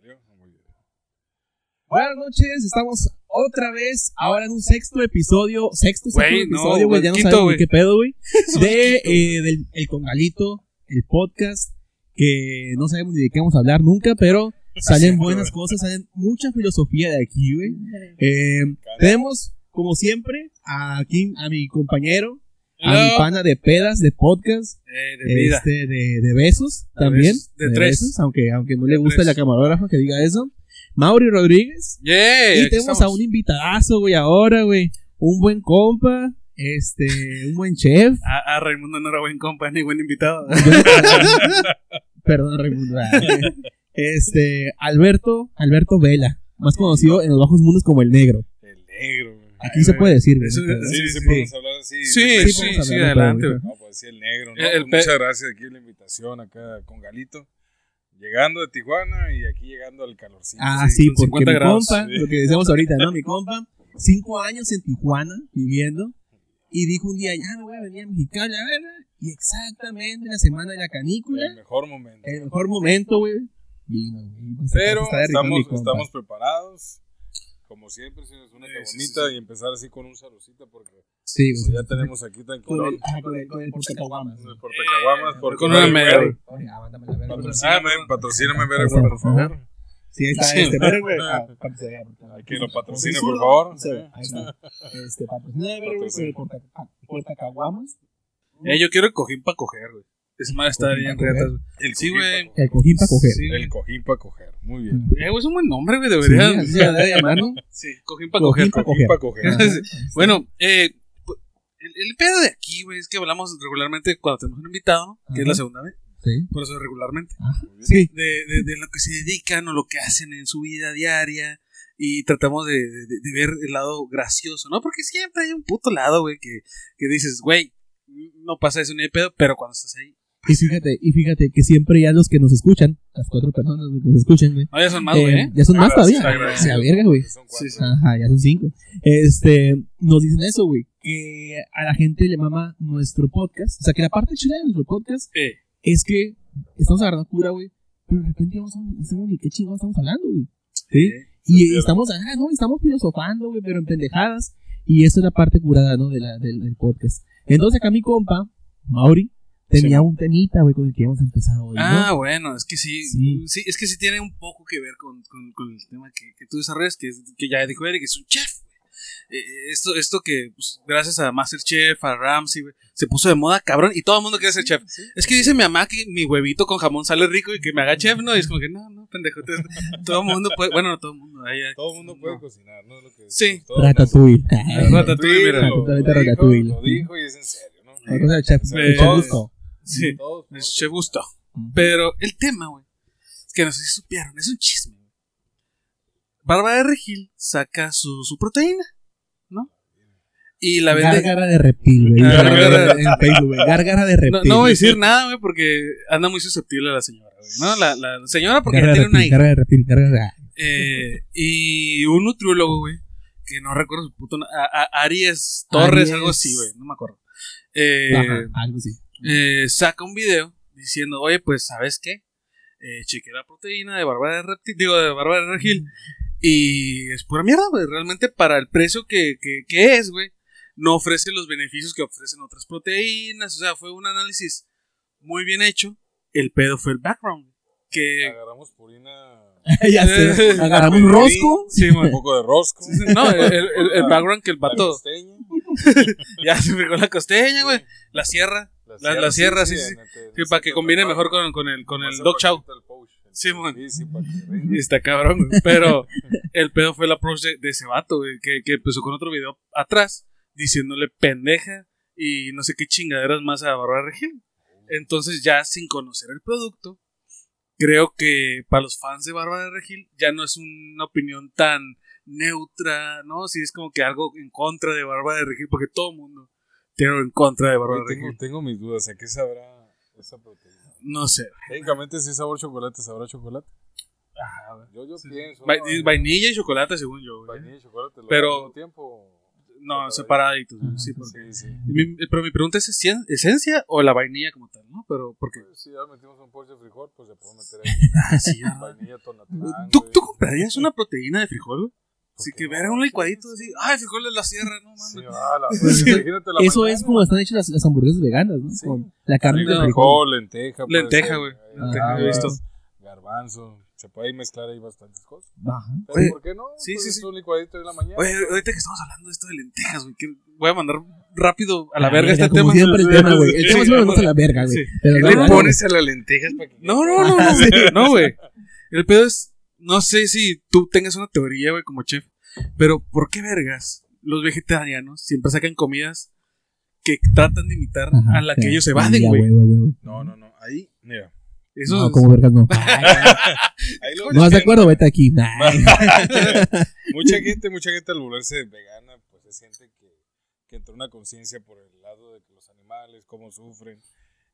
¿Salió? Muy bien. Buenas noches, estamos otra vez, ahora en un sexto episodio, sexto, sexto no, episodio, güey, güey, ya no quinto, sabemos qué pedo, güey, de, eh, del el Congalito, el podcast, que no sabemos ni de qué vamos a hablar nunca, pero salen buenas cosas, salen mucha filosofía de aquí, güey. Eh, tenemos, como siempre, aquí a mi compañero, a mi pana de pedas, de podcast, Eh, de vida. este, de, de besos De también. besos, de tres. aunque, aunque no le gusta la camarógrafa que diga eso. Mauri Rodríguez. Yeah, y tenemos a un invitadazo, güey, ahora, güey. Un buen compa, este, un buen chef. A, a Raimundo no era buen compa ni buen invitado. Perdón, Raimundo. Ah, Este, Alberto, Alberto Vela. Más conocido en los bajos mundos como el negro. El negro, Aquí se puede decir, güey. Eso- ¿no? Sí, sí, Sí. podemos hablar así. Sí, sí, sí, de adelante. todo, güey. No, pues sí, el negro, ¿no? El- el Pues muchas gracias aquí la invitación acá con Galito. Llegando de Tijuana y aquí llegando al calorcito. Ah, Sí, sí, porque 50 mi grados, compa, sí. lo que decíamos ahorita, ¿no? Mi compa, cinco años en Tijuana viviendo, y dijo un día, ya me voy a venir a Mexicali, a ver, y exactamente la semana de la canícula, El mejor momento. el mejor momento, güey, vino, güey. Pues, Pero estamos, estamos preparados. Como siempre, una Sí, caguamita sí, sí. y empezar así con un saludcita porque Sí, pues, ya tenemos aquí tan Con el, ah, con el, con el portacaguamas. El portacaguamas. una media, verga. Patrocíname, patrocíname, verga, Ajá. por favor. Sí, ahí está Sí. este, güey. Ah, que lo patrocine, por favor. Ahí está. Este, patrocina, güey, ah, portacaguamas. Eh, yo quiero el cojín para coger, güey. Esa madre está bien reata. El Sí, cojín güey. pa' El cojín para coger. Sí. El cojín para coger. Muy bien. Eh, güey, es un buen nombre, güey, Sí, debería. así se debe llamar, ¿no? Sí, cojín para coger. pa' Cojín coger. para coger. Ajá. Bueno, eh, el, el pedo de aquí, güey, es que hablamos regularmente cuando tenemos un invitado, ¿no? que es Ajá. la segunda vez. Sí. Por eso regularmente. Sí. De, de, de lo que se dedican o lo que hacen en su vida diaria. Y tratamos de, de- de ver el lado gracioso, ¿no? Porque siempre hay un puto lado, güey, que, que dices, güey, no pasa eso ni de pedo, pero cuando estás ahí. Y fíjate, y fíjate que siempre ya los que nos escuchan, las cuatro personas que nos escuchan, güey. No, ya son más, eh, güey, ¿eh? Ya son más Ah, todavía. sí, está O sea, verga, güey. Son Sí, cuatro. Ajá, ya son cinco. Este, nos dicen eso, güey. Que a la gente le mama nuestro podcast. O sea, que la parte chida de nuestro podcast Eh, es que estamos agarrando cura, güey. Pero de repente vamos a ni qué chingados estamos hablando, güey. ¿Sí? eh, Y estamos, ah, no, estamos filosofando, güey, pero en pendejadas. Y esa es la parte curada, ¿no? De la, del, del podcast. Entonces acá mi compa, Mauri, tenía Sí. un temita, güey, con el que íbamos a empezar hoy, ¿no? Ah, bueno, es que sí, Sí. sí. es que sí tiene un poco que ver con, con- con el tema que, que tú desarrollas, que, es- que ya dijo Eric, es un chef. güey. Eh, esto, esto que, pues, gracias a Masterchef, a Ramsey, güey, se puso de moda, cabrón, y todo el mundo quiere ser chef. Es que dice mi mamá que mi huevito con jamón sale rico y que me haga chef, ¿no? Y es como que, no, no, pendejo. te- Todo el mundo puede, bueno, no todo el mundo. ahí- Todo el mundo puede no. cocinar, ¿no? Lo que Sí. Ratatouille. Ratatouille, Ratatouille, mira. lo, lo dijo, Ratatouille. lo dijo y es en serio, ¿no? Cosa del chef, Sí, todos- Todos- es chef gusto. Pero el tema, güey, es que no sé si supieron, es un chisme. güey. Bárbara de Regil saca su, su proteína, ¿no? Y la vende. Gárgara de reptil, güey. Gárgara En Facebook, güey. Gárgara de reptil. No, no voy a decir nada, güey, porque anda muy susceptible la señora, güey, ¿no? La, la señora porque de tiene una reptil, hija. gárgara de reptil, gárgara de- Eh, y un nutriólogo, güey, que no recuerdo su puto nombre, Aries Torres, Aries. algo así, güey, no me acuerdo. Eh, Ajá, algo así. Eh, saca un video diciendo, oye, pues, ¿sabes qué? Eh, chequé la proteína de Bárbara de Reptil, digo, de Bárbara de Regil, y es pura mierda, güey, realmente para el precio que, que, que es, güey, no ofrece los beneficios que ofrecen otras proteínas, o sea, fue un análisis muy bien hecho, el pedo fue el background, que... Agarramos purina. ya sé. Agarramos un rosco. Sí, Un poco de rosco. No, el, el- el background que el La vato costeña. ya se fregó la costeña, güey. La sierra. La- la sierra, sí, sí. Sí, para que combine mejor con, con el, con el Dog Chow. Sí, está cabrón. Pero el pedo fue el approach de, de ese vato, güey. Que, que empezó con otro video atrás diciéndole pendeja y no sé qué chingaderas más a Bárbara Regil. Entonces, ya sin conocer el producto, creo que para los fans de Bárbara de Regil ya no es una opinión tan neutra, ¿no? Si es como que algo en contra de Bárbara de Regil, porque todo el mundo tiene algo en contra de Bárbara tengo, Regil. tengo mis dudas. ¿A qué sabrá esa proteína? No sé. Técnicamente, si es sabor chocolate, sabrá chocolate. Ajá, güey. Yo, yo pienso. Va- ¿no? vainilla y chocolate, según yo, güey. Vainilla y chocolate. lo- Pero- tiempo. No, separaditos, Ajá, sí, porque... Sí, sí. Mi- pero mi pregunta es, ¿es esencia o la vainilla como tal, no? Pero, porque... Pues, si ya metimos un pollo de frijol, pues le puedo meter ahí Ah, sí, vainilla, tonatlán, ¿Tú, güey. ¿Tú comprarías una proteína de frijol, güey? Así ¿Por que ver un licuadito así, ay, frijol de la sierra, no mames. Sí, la- Pues, imagínate la Eso mañana. es como están hechas las, las hamburguesas veganas, ¿no? Sí. Con la carne de frijol. lenteja. Lenteja, güey. Lenteja, he visto. Garbanzo. Se puede ahí mezclar ahí bastantes cosas. Ajá. Pero Oye, ¿por qué no? sí, Pues sí, sí. un licuadito de la mañana. Oye, ahorita que estamos hablando de esto de lentejas, güey, voy a mandar rápido a la Ah, verga mira, este como tema. siempre el tema, güey. El tema siempre nos a la verga, güey. ¿Qué le pones a las lentejas para que No, no, no. No, güey. El pedo es, no sé si tú tengas una teoría, güey, como chef, pero ¿por qué vergas los vegetarianos siempre sacan comidas que tratan de imitar Ajá, a la que ellos se evaden, güey? No, no, no. Ahí, mira. Eso No, es- como vergas no. Ahí lo ¿No vas de acuerdo? Vete aquí. Nah. mucha gente, mucha gente al volverse vegana, pues es gente que, que entró una conciencia por el lado de que los animales, cómo sufren.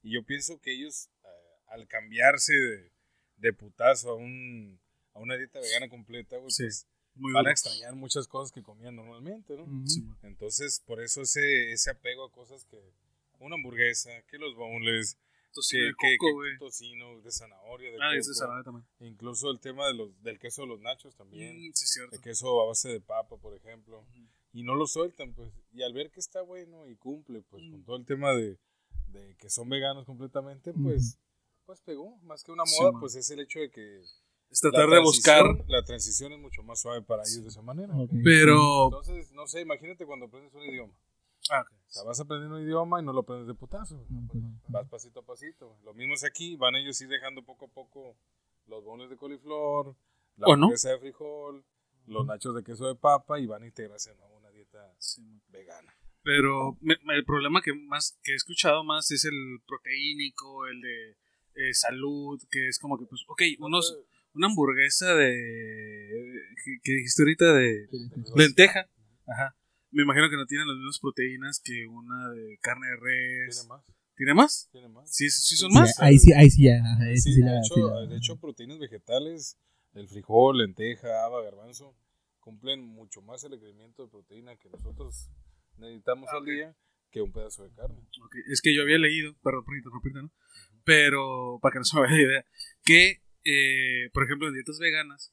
Y yo pienso que ellos, eh, al cambiarse de, de putazo a, un, a una dieta vegana completa, güey, Sí. pues muy van a extrañar muchas cosas que comían normalmente, ¿no? Sí. Entonces, por eso ese, ese apego a cosas que, una hamburguesa, que los boneless, Tocino que, de que- coco, que güey. tocino, de zanahoria, de Ah, coco, es salada también. incluso el tema de los, del queso de los nachos también, Mm, sí, cierto. de queso a base de papa, por ejemplo, y no lo sueltan, pues, y al ver que está bueno y cumple, pues, Mm. con todo el tema de, de que son veganos completamente, pues, pues pegó, más que una moda, pues es el hecho de que Es tratar de buscar, la transición es mucho más suave para ellos de esa manera. Ok. pero... Entonces, no sé, imagínate cuando aprendes un idioma. Ah, ok. O sea, vas aprendiendo un idioma y no lo aprendes de putazo. No, pues. Vas pasito a pasito. Lo mismo es aquí, van ellos ir dejando poco a poco los bones de coliflor, la ¿O no? hamburguesa de frijol, los nachos de queso de papa y van a integrarse a una dieta Sí, vegana. Pero me- me- el problema que más que he escuchado más es el proteínico, el de eh, salud, que es como que, pues, ok, unos, una hamburguesa de... que, que dijiste ahorita de lenteja. Ajá. Me imagino que no tienen las mismas proteínas que una de carne de res. Tiene más, ¿Tiene más? tiene más. Sí, sí son Sí, más. ahí sí, ahí sí, ya. ajá, ahí sí, Sí, sí de, la- hecho, la- de hecho, proteínas vegetales, el frijol, lenteja, haba, garbanzo, cumplen mucho más el requerimiento de proteína que nosotros necesitamos Ah, al día que un pedazo de carne. Es que yo había leído, perdón por interrumpirte, ¿no? Pero, para que no se me vaya la idea, que, eh, por ejemplo, en dietas veganas,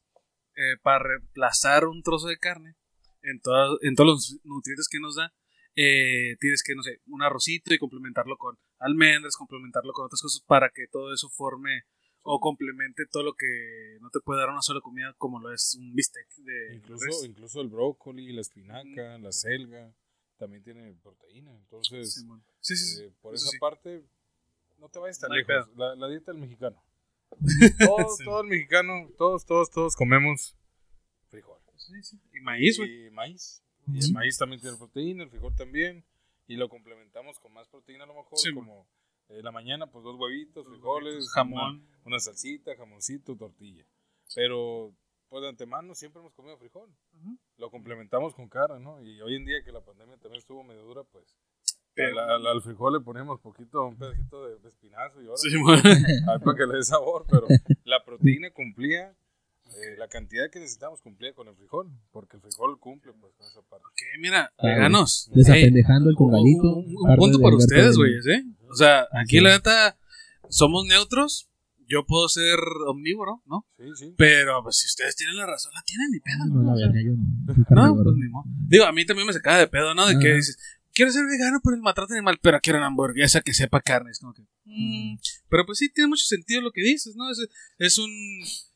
eh, para reemplazar un trozo de carne, en, todas- en todos los nutrientes que nos da, eh, tienes que, no sé, un arrocito y complementarlo con almendras, complementarlo con otras cosas para que todo eso forme o complemente todo lo que no te puede dar una sola comida como lo es un bistec de Incluso, res. incluso el brócoli, la espinaca, la selga, también tiene proteína. Entonces. Sí, sí, sí. eh, por esa parte, no te vayas tan No lejos. La, la dieta del mexicano. Todo, Sí. todo el mexicano, todos, todos, todos comemos frijol. Sí, sí. Y maíz, güey. Y maíz. Y el maíz también tiene proteína, el frijol también. Y lo complementamos con más proteína a lo mejor, Sí, como eh, la mañana, pues dos huevitos, frijoles, jamón. Una, una salsita, jamoncito, tortilla. Pero, pues de antemano siempre hemos comido frijol. Lo complementamos con carne, ¿no? Y hoy en día que la pandemia también estuvo medio dura, pues al, al- al frijol le ponemos poquito, un pedacito de, de espinazo y ahora ahí para que le dé sabor, pero la proteína cumplía, eh, la cantidad que necesitamos cumplía con el frijol, porque el frijol cumple pues con esa parte. Ok, mira, Ah, veganos. Desapendejando el congalito. Un, punto para ustedes, güeyes, ¿eh? O sea, aquí Sí. la neta somos neutros. Yo puedo ser omnívoro, ¿no? Sí, sí. Pero pues, si ustedes tienen la razón, la tienen ni pedo. No, ¿no? la yo no. No, pues ni modo. Digo, a mí también me sacaba de pedo, ¿no? De que Ajá. dices, quiero ser vegano por el maltrato animal, pero quiero una hamburguesa que sepa carne. Es como que. mm, Pero pues sí, tiene mucho sentido lo que dices, ¿no? Es, es un.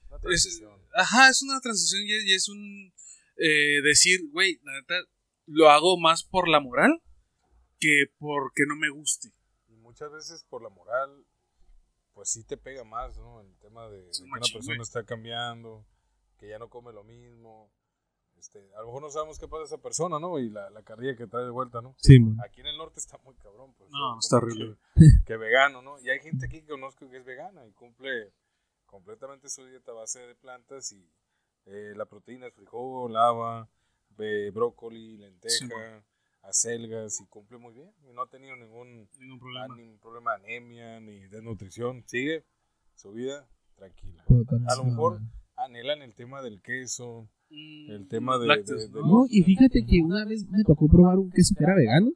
Una Es, transición. ajá, es una transición y es, y es un eh, decir, güey, la neta, lo hago más por la moral que porque no me guste. Y muchas veces por la moral, pues sí te pega más, ¿no? El tema de, de que un una persona está cambiando, que ya no come lo mismo. Este, a lo mejor no sabemos qué pasa a esa persona, ¿no? Y la, la carrilla que trae de vuelta, ¿no? Sí, man. Aquí en el norte está muy cabrón, pues. No, como está horrible. Que, vegano, ¿no? Y hay gente aquí que conozco que es vegana y cumple completamente su dieta a base de plantas y eh, la proteína es frijol, lava, eh, brócoli, lenteja, Sí, acelgas y cumple muy bien. Y no ha tenido ningún, Ningún ah, problema. ningún problema de anemia ni desnutrición. Sigue su vida tranquila. A lo mejor man. Anhelan el tema del queso, Mm, El tema de- lácteos, de- de- No, y fíjate que una vez me tocó probar un queso que era vegano.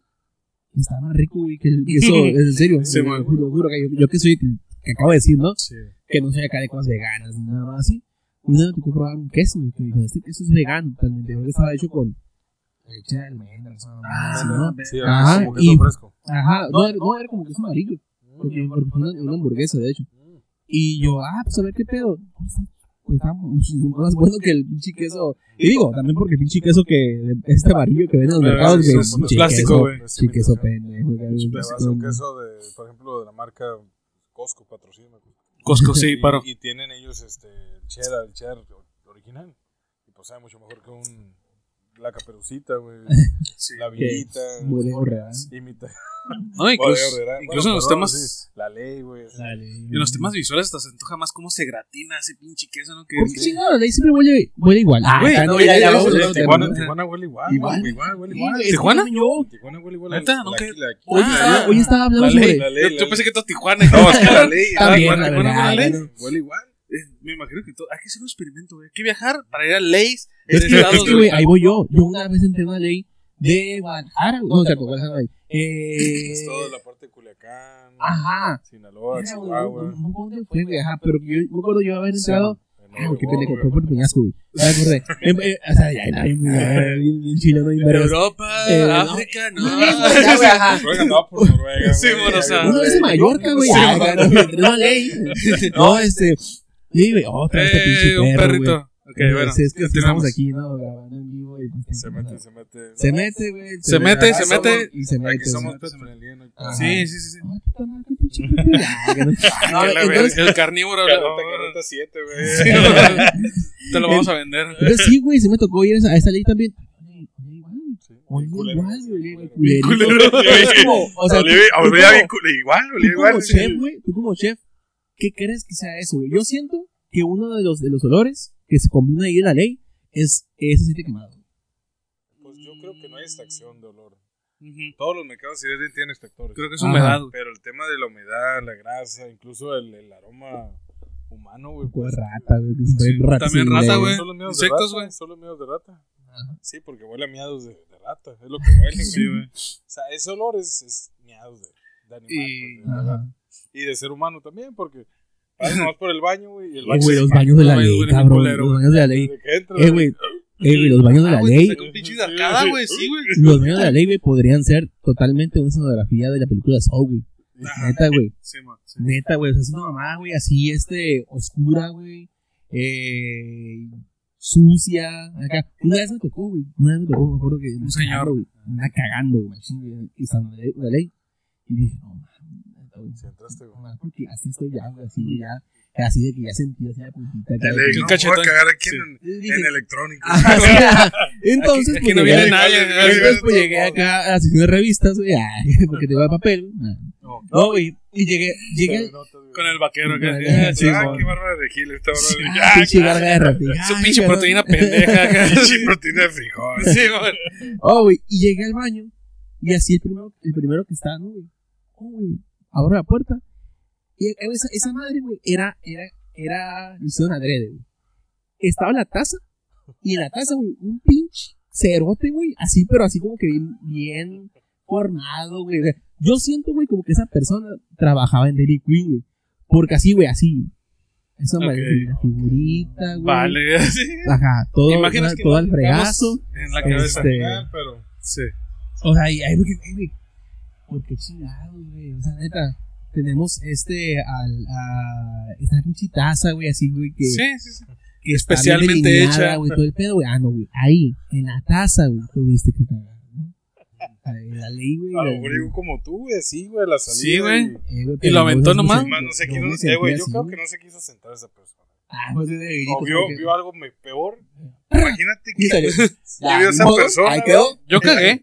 Y estaba más rico, güey, que el queso, es en serio. Sí, lo man. juro, juro que yo, yo que soy, que, que acabo de decir, ¿no? Sí. Que no soy acá de cosas veganas ni nada más así. Una vez me tocó probar un queso, güey, que dije, este queso es vegano, totalmente. Porque estaba hecho con leche de almendras, ¿no? Ah, ¿no? Sí, Ajá, como queso y- fresco. Ajá, no, era- no, era como queso amarillo. Porque, porque fue una, una hamburguesa, de hecho. Y yo, ah, pues a ver qué pedo. Pues está muchísimo más bueno que el pinche queso. Y digo, también porque el pinche queso que este amarillo que venden en los mercados, sí, güey. es plástico, queso, güey. Pinche queso pendejo, un queso de, por ejemplo, de la marca Costco, patrocina. Costco, sí, paro. Y, y tienen ellos este, el cheddar, el cheddar original. Y pues sabe mucho mejor que un la caperucita, güey. la. Muy de real. Imita. No, incluso, ¿verdad? incluso en los perdón, temas. sí, La ley, güey. En los temas visuales hasta se antoja más cómo se gratina ese pinche queso, ¿no? Que ¿Por qué chingado? La ley siempre huele, huele igual. Ah, Güey, no, no, ya, ya, Tijuana. Tijuana huele igual. Igual. güey, Igual, huele Sí, igual. que ¿Tijuana? Yo, Tijuana huele igual. ¿Neta? La- la- la- hoy, Ah, estaba, hoy estaba hablando La sobre. la Yo, la pensé que todo Tijuana. No, es que la ley. También, ¿Tijuana la no verdad, huele ley? bueno. Huele igual. Me imagino que todo. Hay que hacer un experimento, güey. Hay que viajar para ir a leyes. Es que, es que, güey, ahí voy yo. Yo una vez entré en una ley de Guadalajara. No, cierto, Guadalajara. no, Eh, Es toda la parte de Culiacán. Ajá. Sinaloa, Chihuahua. no- no- ¿Dónde fue, güey? Ajá, pero yo me acuerdo yo haber entrado. en Ah, qué pendejo, fue por Peñasco, güey. Ya me acordé. Em, eh, O sea, ya, ya, ya, bien chileno, bien. Europa, Eh, no. África, no. Noruega andaba por Noruega. Sí, bueno, o sea, Uno es de Mallorca, güey. No, en ley. No, este. Sí, güey, otra vez este pinche Eh, un perro, perrito. güey. Ok, bueno. Es que estamos aquí, ¿no? Grabando en vivo. y Se mete, se mete. Se mete, güey. Se mete, se mete. Y se mete. Aquí somos. Sí, sí, sí. pinche no- el carnívoro. Carreta 7, Sí, güey. Te lo vamos a vender. Entonces, sí, güey, se me tocó ir a esa, a esa ley también. Oye, oye, igual, güey, Culero. Pero o sea, Olía- olía igual, tú igual. como chef, güey, tú como chef, ¿qué crees que sea eso, güey? Yo siento que uno de los, de los olores que se combina ahí en la ley es ese aceite quemado. Pues yo creo que no hay extracción de olor. Ujú. Todos los mercados sí tienen extractores. Creo que es humedad. Pero el tema de la humedad, la grasa, incluso el, el aroma humano, güey. Pues pues, rata, güey. Sí, también rata, güey. Solo miedos Insectos, de güey. rata. Solo miedos de rata. Ajá. Sí, porque huele a miados de, de rata. Es lo que huele, güey. Sí. O sea, ese olor es, es miados de, de animal. Y- pues, de-. Y de ser humano también, porque vas nomás por el baño, güey. Y el Eh, baño güey, los baños de la ley, cabrón. Los güey. baños de la ley. Eh, güey. Eh, güey, los baños de la ley. te saca un pinche de arcada, güey. Sí, güey. Los baños de la ley, güey, podrían ser totalmente una escenografía de la película Saw, güey. Neta, güey. Sí, man. Sí. Neta, güey. O sea, es una mamá, güey, así, este, oscura, güey. Eh, sucia. Acá. Una vez me tocó, güey. Una vez me tocó, me acuerdo que. Un señor. güey. Cagando, güey. Y estaba en la ley- la ley. Y dije, no, güey. Si entraste, güey. No, mames, porque así estoy ya, güey. Así, güey, ya. Así de que ya sentí así la puntita. acá, El de que- no, cachetón. voy a cagar aquí Sí. en, Y dije, en electrónico. Ajá, sí, ajá. Entonces, Aquí- pues, aquí no llegué- viene nadie. Entonces, pues llegué acá a la sección de revistas, güey, porque te va papel. No, No, güey, y llegué, llegué, Con el vaquero acá. Ah, sí, ah, qué bárbara de Gil esta ah, hora. pinche garga de. Su Ay, pinche proteína pendeja. Pinche proteína de frijol. Sí, güey. Oh, güey, y llegué al baño, y así el primero, el primero que está, ¿no, güey? Oh, güey, abro la puerta, y esa, esa madre, güey, era, era, era, lo hicieron adrede, güey. Estaba la taza, y en la taza, güey, un pinche cerote, güey, así, pero así como que bien, bien formado, güey. Yo siento, güey, como que esa persona trabajaba en Dairy Queen, güey. Porque así, güey, así. Esa Ok. madre, figurita, güey. Vale, sí. Ajá, todo, que todo al fregazo. En la Este, cabeza. Ah, Pero Sí. O sea, y ahí, güey, ay, güey, ¿por qué chingados, güey? O sea, neta, tenemos este, al, a, esta pinche taza, güey, así, güey, que, Sí, sí, sí. que está especialmente hecha. güey, todo el pedo, güey. Ah, no, güey, ahí, en la taza, güey, tuviste que cagar, ¿no? La ley, güey. a lo como tú, güey, así, güey, a la salida. Sí, güey. eh, Y lo no, aventó no, nomás. no, Más no se yo quiso, eh, güey, yo así, creo que no se quiso sentar esa persona. Ah, pues, de- O vio, porque- vio algo me- peor. Imagínate que vio esa persona, Ahí quedó. Yo cagué.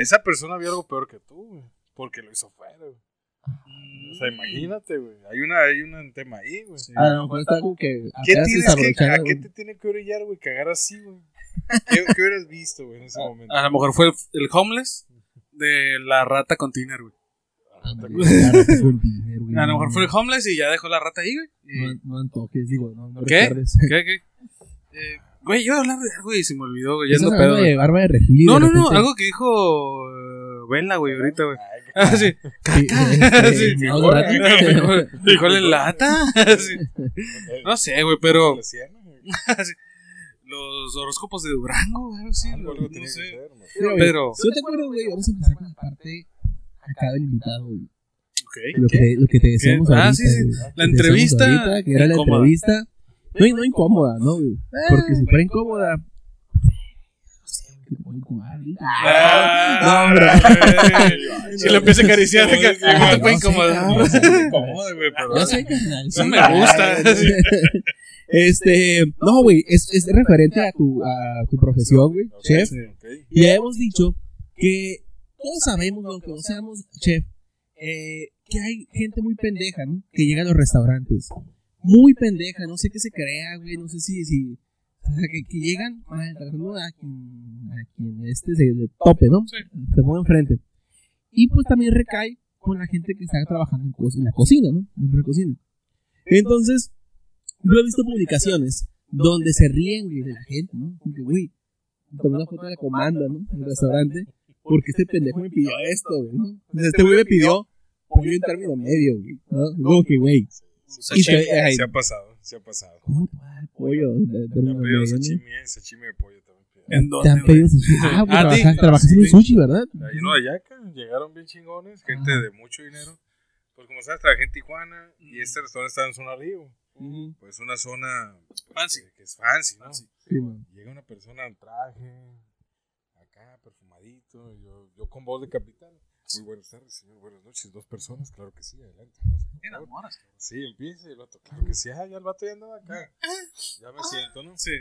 Esa persona vio algo peor que tú, güey. Porque lo hizo fuera, güey. O sea, imagínate, güey. Hay, una, hay un tema ahí, güey. A lo mejor está como que. ¿Qué tienes que, ¿A qué güey. te tiene que orillar, güey? Cagar así, güey. ¿Qué, qué hubieras visto, güey, en ese momento? A lo mejor fue el, el homeless de la rata container, güey. Ah, la rata con dinero, güey. A lo mejor fue el homeless y ya dejó la rata ahí, güey. Y- No, no antojes, digo, no, no ¿Qué? ¿Qué, qué? Eh, Güey, yo iba a hablar de algo y se me olvidó, güey. Ya hablando pedo. de barba de regil. No, de no, no, algo que dijo eh, Vela, güey, ahorita, güey. Ah, sí. Sí, Sí, no. Frijol en lata. Sí. No sé, güey, pero sí. los horóscopos de Durango, güey, sí, Algo, algo no sé. ser, ¿no? Pero, no te acuerdas, güey, vamos a empezar con la parte acá del invitado, güey. ok. Lo que, lo que te decíamos ¿Qué? Ah, ahorita. sí, sí. güey. La entrevista que era la entrevista. No, no incómoda, ¿no, güey? Porque si fuera incómoda. No. Ah, No. Si lo empieza a acariciar, acá, Sí, ¿cómo güey, te no. No güey, pero. Yo sé, carnal. Eso me gusta. Este, no, güey, es, es referente a tu, a tu profesión, güey, chef. sí. Y ya hemos dicho que todos sabemos, aunque no seamos chef, eh, que hay gente muy pendeja, ¿no? Que llega a los restaurantes. Muy pendeja, no sé qué se crea, güey, no sé si, si o sea, que, que llegan maltratando a quien, a quien este se le tope, ¿no? Sí. Se pone enfrente. Y pues también recae con la gente que está trabajando en, co- en la cocina, ¿no? En la cocina. Entonces, yo he visto publicaciones donde se ríen, güey, de la gente, ¿no? Como que, güey, tomé una foto de la comanda, ¿no? En el restaurante, porque este pendejo me pidió esto, güey, ¿no? Entonces, este güey me pidió pollo en término medio, güey, ¿no? Como que, güey, te- ay, Se ha pasado, se ha pasado. ¿cómo te dar pollo en Me han pedido sashimi, eh, sashimi de pollo también. ¿En Te dónde, han güey? pedido sushi. Ah, pues Ah, trabajas, trabajas en un sushi, ¿verdad? Ahí no, Ayaca, llegaron bien chingones, gente Ajá. de mucho dinero. Pues como sabes, trabajé en Tijuana y este restaurante está en zona Río. Pues una zona Fancy. que, que es fancy, ¿no? Fancy. Sí, man. Llega una persona en traje, acá, perfumadito, yo, yo con voz de capitán. Muy buenas tardes, señor, buenas noches, dos personas, claro que sí, adelante. pase. Sí, empieza y el vato, claro que sí, ah, ya el vato ya andaba acá. Ya me siento, ¿no? Sí.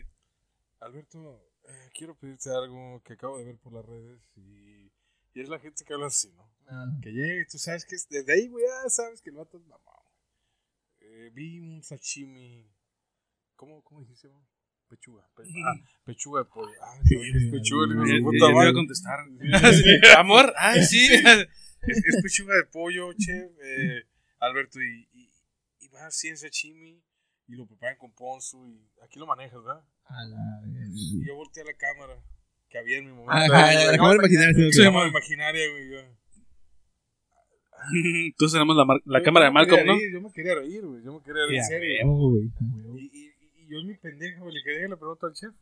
Alberto, eh, quiero pedirte algo que acabo de ver por las redes y, y es la gente que habla así, ¿no? Ah, Que llegue y tú sabes que es, desde ahí, güey, ya sabes que el vato es mamado. Eh, vi un sashimi, ¿cómo, cómo dijiste, güey? Pechuga, pe- ah, pechuga de pollo. Ah, ¿sabes qué es pechuga? Le digo, puta te iba a madre. contestar. Sí, sí. Amor, ay, sí. Es, es pechuga de pollo, chef, eh, Alberto, y, y, y va así en sashimi y lo preparan con ponzu y aquí lo manejas, ¿verdad? a la Y yo volteé a la cámara que había en mi momento. Ajá, la güey, cámara imaginaria, sí, Sí, cámara imaginaria, güey. yo- Entonces tenemos la, la cámara de Malcolm, ¿no? reír, Yo me quería reír, güey. Yo me quería reír, en Sí, serio. y yo en mi pendejo, güey, le quería le pregunto al chef.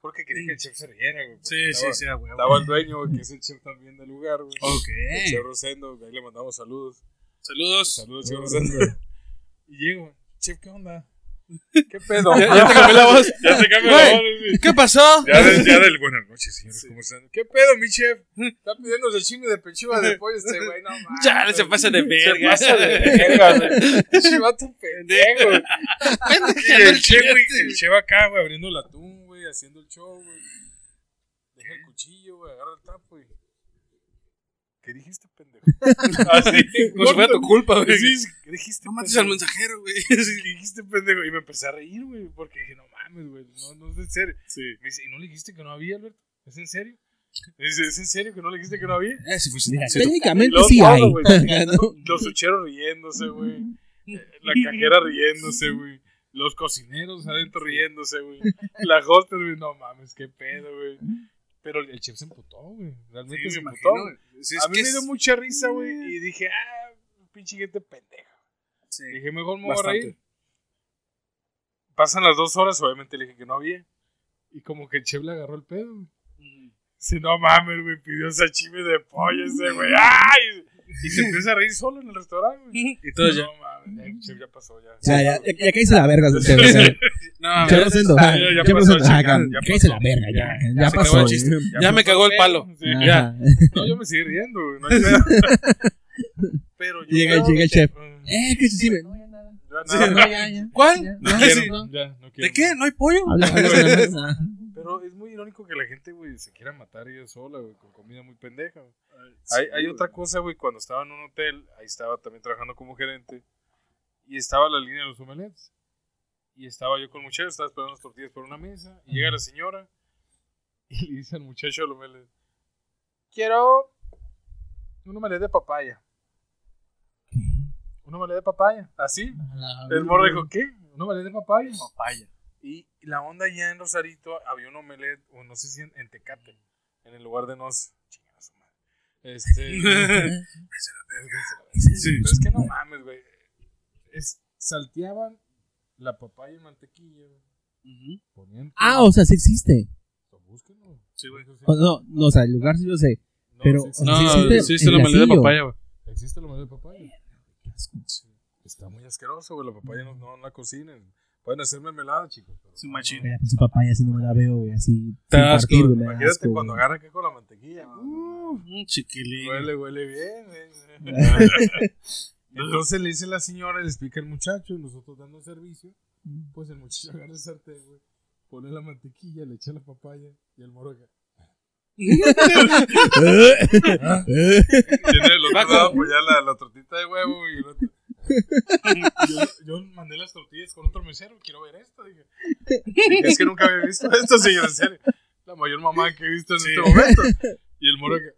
Porque quería que el chef se riera, güey. Sí, sí, estaba- sí, a huevo. Estaba el dueño, güey, que es el chef también del lugar, güey. Ok. El chef Rosendo, que ahí le mandamos saludos. Saludos. Saludos, chef Rosendo. Y llego, chef, ¿qué onda? ¿Qué pedo? Ya, ya te cambié la voz. Ya te cambió Güey. la voz, güey. ¿Qué pasó? Ya del, ya del buenas noches, señores, ¿cómo están? ¿Qué pedo, mi chef? Está pidiendo sashimi de pechuga de pollo este güey, no mames. Ya, se pasa de Se verga. pasa de verga, güey. Chivato pendejo. Y el chef, güey, el chef acá, güey, abriendo el atún, güey, haciendo el show, güey. Deja el cuchillo, güey, agarra el trapo, güey. ¿Qué dijiste, pendejo? Así, Como si fuera tu culpa, güey. Sí, sí, ¿qué dijiste, No mates pendejo? al mensajero, güey. ¿Qué dijiste, pendejo? Y me empecé a reír, güey, porque dije, no mames, güey, no, no es en serio. Sí. Me dice, ¿y no le dijiste que no había, Alberto? ¿Es en serio? Me dice, ¿es en serio que no le dijiste que no había? Eh, sí, pues, Mira, sí, técnicamente sí hay. güey. ¿no? Los sucheros riéndose, güey. Eh, La cajera riéndose, güey. Los cocineros adentro riéndose, güey. La hostess, güey, no mames, qué pedo, güey. Pero el chef se emputó, güey. Realmente Sí, se emputó. imagino, güey. güey. Sí, es a mí me dio es- mucha risa, güey. Y dije, ah, pinche gente pendeja. Sí. Dije, mejor me voy a reír. Pasan las dos horas, obviamente le dije que no había. Y como que el chef le agarró el pedo, güey. Si no mames, güey, pidió sashimi de pollo ese, güey. ¡Ay! Y se empieza a reír solo en el restaurante, güey. Y todo ya. No mames, ya, el ya pasó, ya. Ya, ya, ya, la verga. No, ya, ah, ya pasó, ah, ya cáíse pasó. la verga, ya. Ya, Ya se pasó. acabó el chiste. güey. Ya me cagó el palo. Sí. Ya. No, yo me seguí riendo, güey. No hay. Pero yo Llega el- chef. Mm, Eh, que ya. ¿Cuál? ¿De qué? ¿No hay pollo? Pero es muy irónico que la gente, güey, se quiera matar ella sola, güey, con comida muy pendeja. Hay, hay otra cosa, güey, cuando estaba en un hotel, ahí estaba también trabajando como gerente, y estaba la línea de los omelets. Y estaba yo con el muchacho, estaba esperando unas tortillas por una mesa, y llega la señora, y le dice al muchacho del omelet, quiero un omelet de papaya. Un omelet de papaya, así. El morro dijo, ¿qué? ¿Un omelet de papaya? Papaya. Y la onda ya en Rosarito había un omelette, o no sé si en, en Tecate, en el lugar de nos. Chingada su madre. Este. Sí. Pero es que no mames, güey. Es, salteaban la papaya en mantequilla. Ujú. Ponían. Ah, o sea, sí existe. Búsquenlo. Sí, güey. O no, no, o sea, el lugar sí lo sé. No, pero- sí, sí, No, Sí, existe existe la melena de papaya, güey. Existe el omelette de papaya. Sí. Está muy asqueroso, güey. La papaya no, no la cocinen. Pueden hacer mermelada, chicos. pero Sí, no, machín. no. Mira, pues, su papaya así no me la veo, güey, así. Te asco, partir, me Imagínate asco, cuando güey. agarra acá con la mantequilla. Uh, Un chiquilín. huele, huele bien. güey. Entonces le dice la señora, le explica el muchacho, y nosotros dando servicio. Pues el muchacho agarra el sartén, güey. Pone la mantequilla, le echa la papaya y el moro acá. Tiene el otro lado, pues ya la, la tortita de huevo y el otro. Yo, yo mandé las tortillas con otro mesero, quiero ver esto. Dije, Dije, es que nunca había visto esto, señor, en serio. La mayor mamá que he visto en Sí. este momento. Y el moro que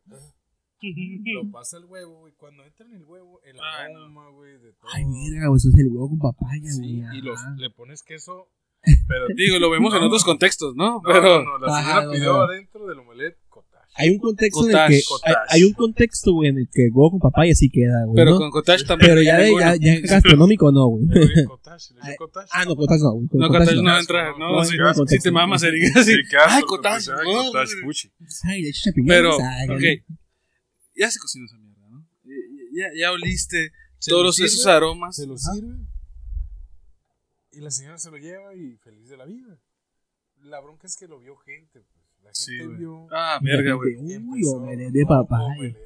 lo pasa el huevo, güey. Cuando entra en el huevo, el Ay, no. aroma, güey, de todo. Ay, mira, güey, eso es el huevo con papaya, Sí, güey. y los, le pones queso. Pero Digo, lo vemos en No. otros contextos, ¿no? no, Pero. no, no, la señora pidió no. adentro del omelette cottage. Hay un contexto en el Cottage. que. Hay, Cottage. hay un contexto, güey, en el que huevo con papaya sí queda, güey. Pero ¿no? con cottage también. Pero ya, de, ya, ya gastronómico no, güey. Cottage, cottage. Ah, no, cottage no, güey. No, Cottage cottage no entra. No, No, no, sí, no, sí cottage te no. mamas, Erika. Sí. Sí, Ay, cottage, cottage. ay, no, cottage, güey. puchi. Ay, le echo champiñones. Pero, ok. Ya se cocinó esa mierda, ¿no? Ya, ya oliste Se todos lo los- esos sirve, aromas. Se lo sirve. Y la señora se lo lleva y feliz de la vida. La bronca es que lo vio gente, pues. La gente Sí, vio. Ah, verga, güey. Uy, de no, papaya. omelette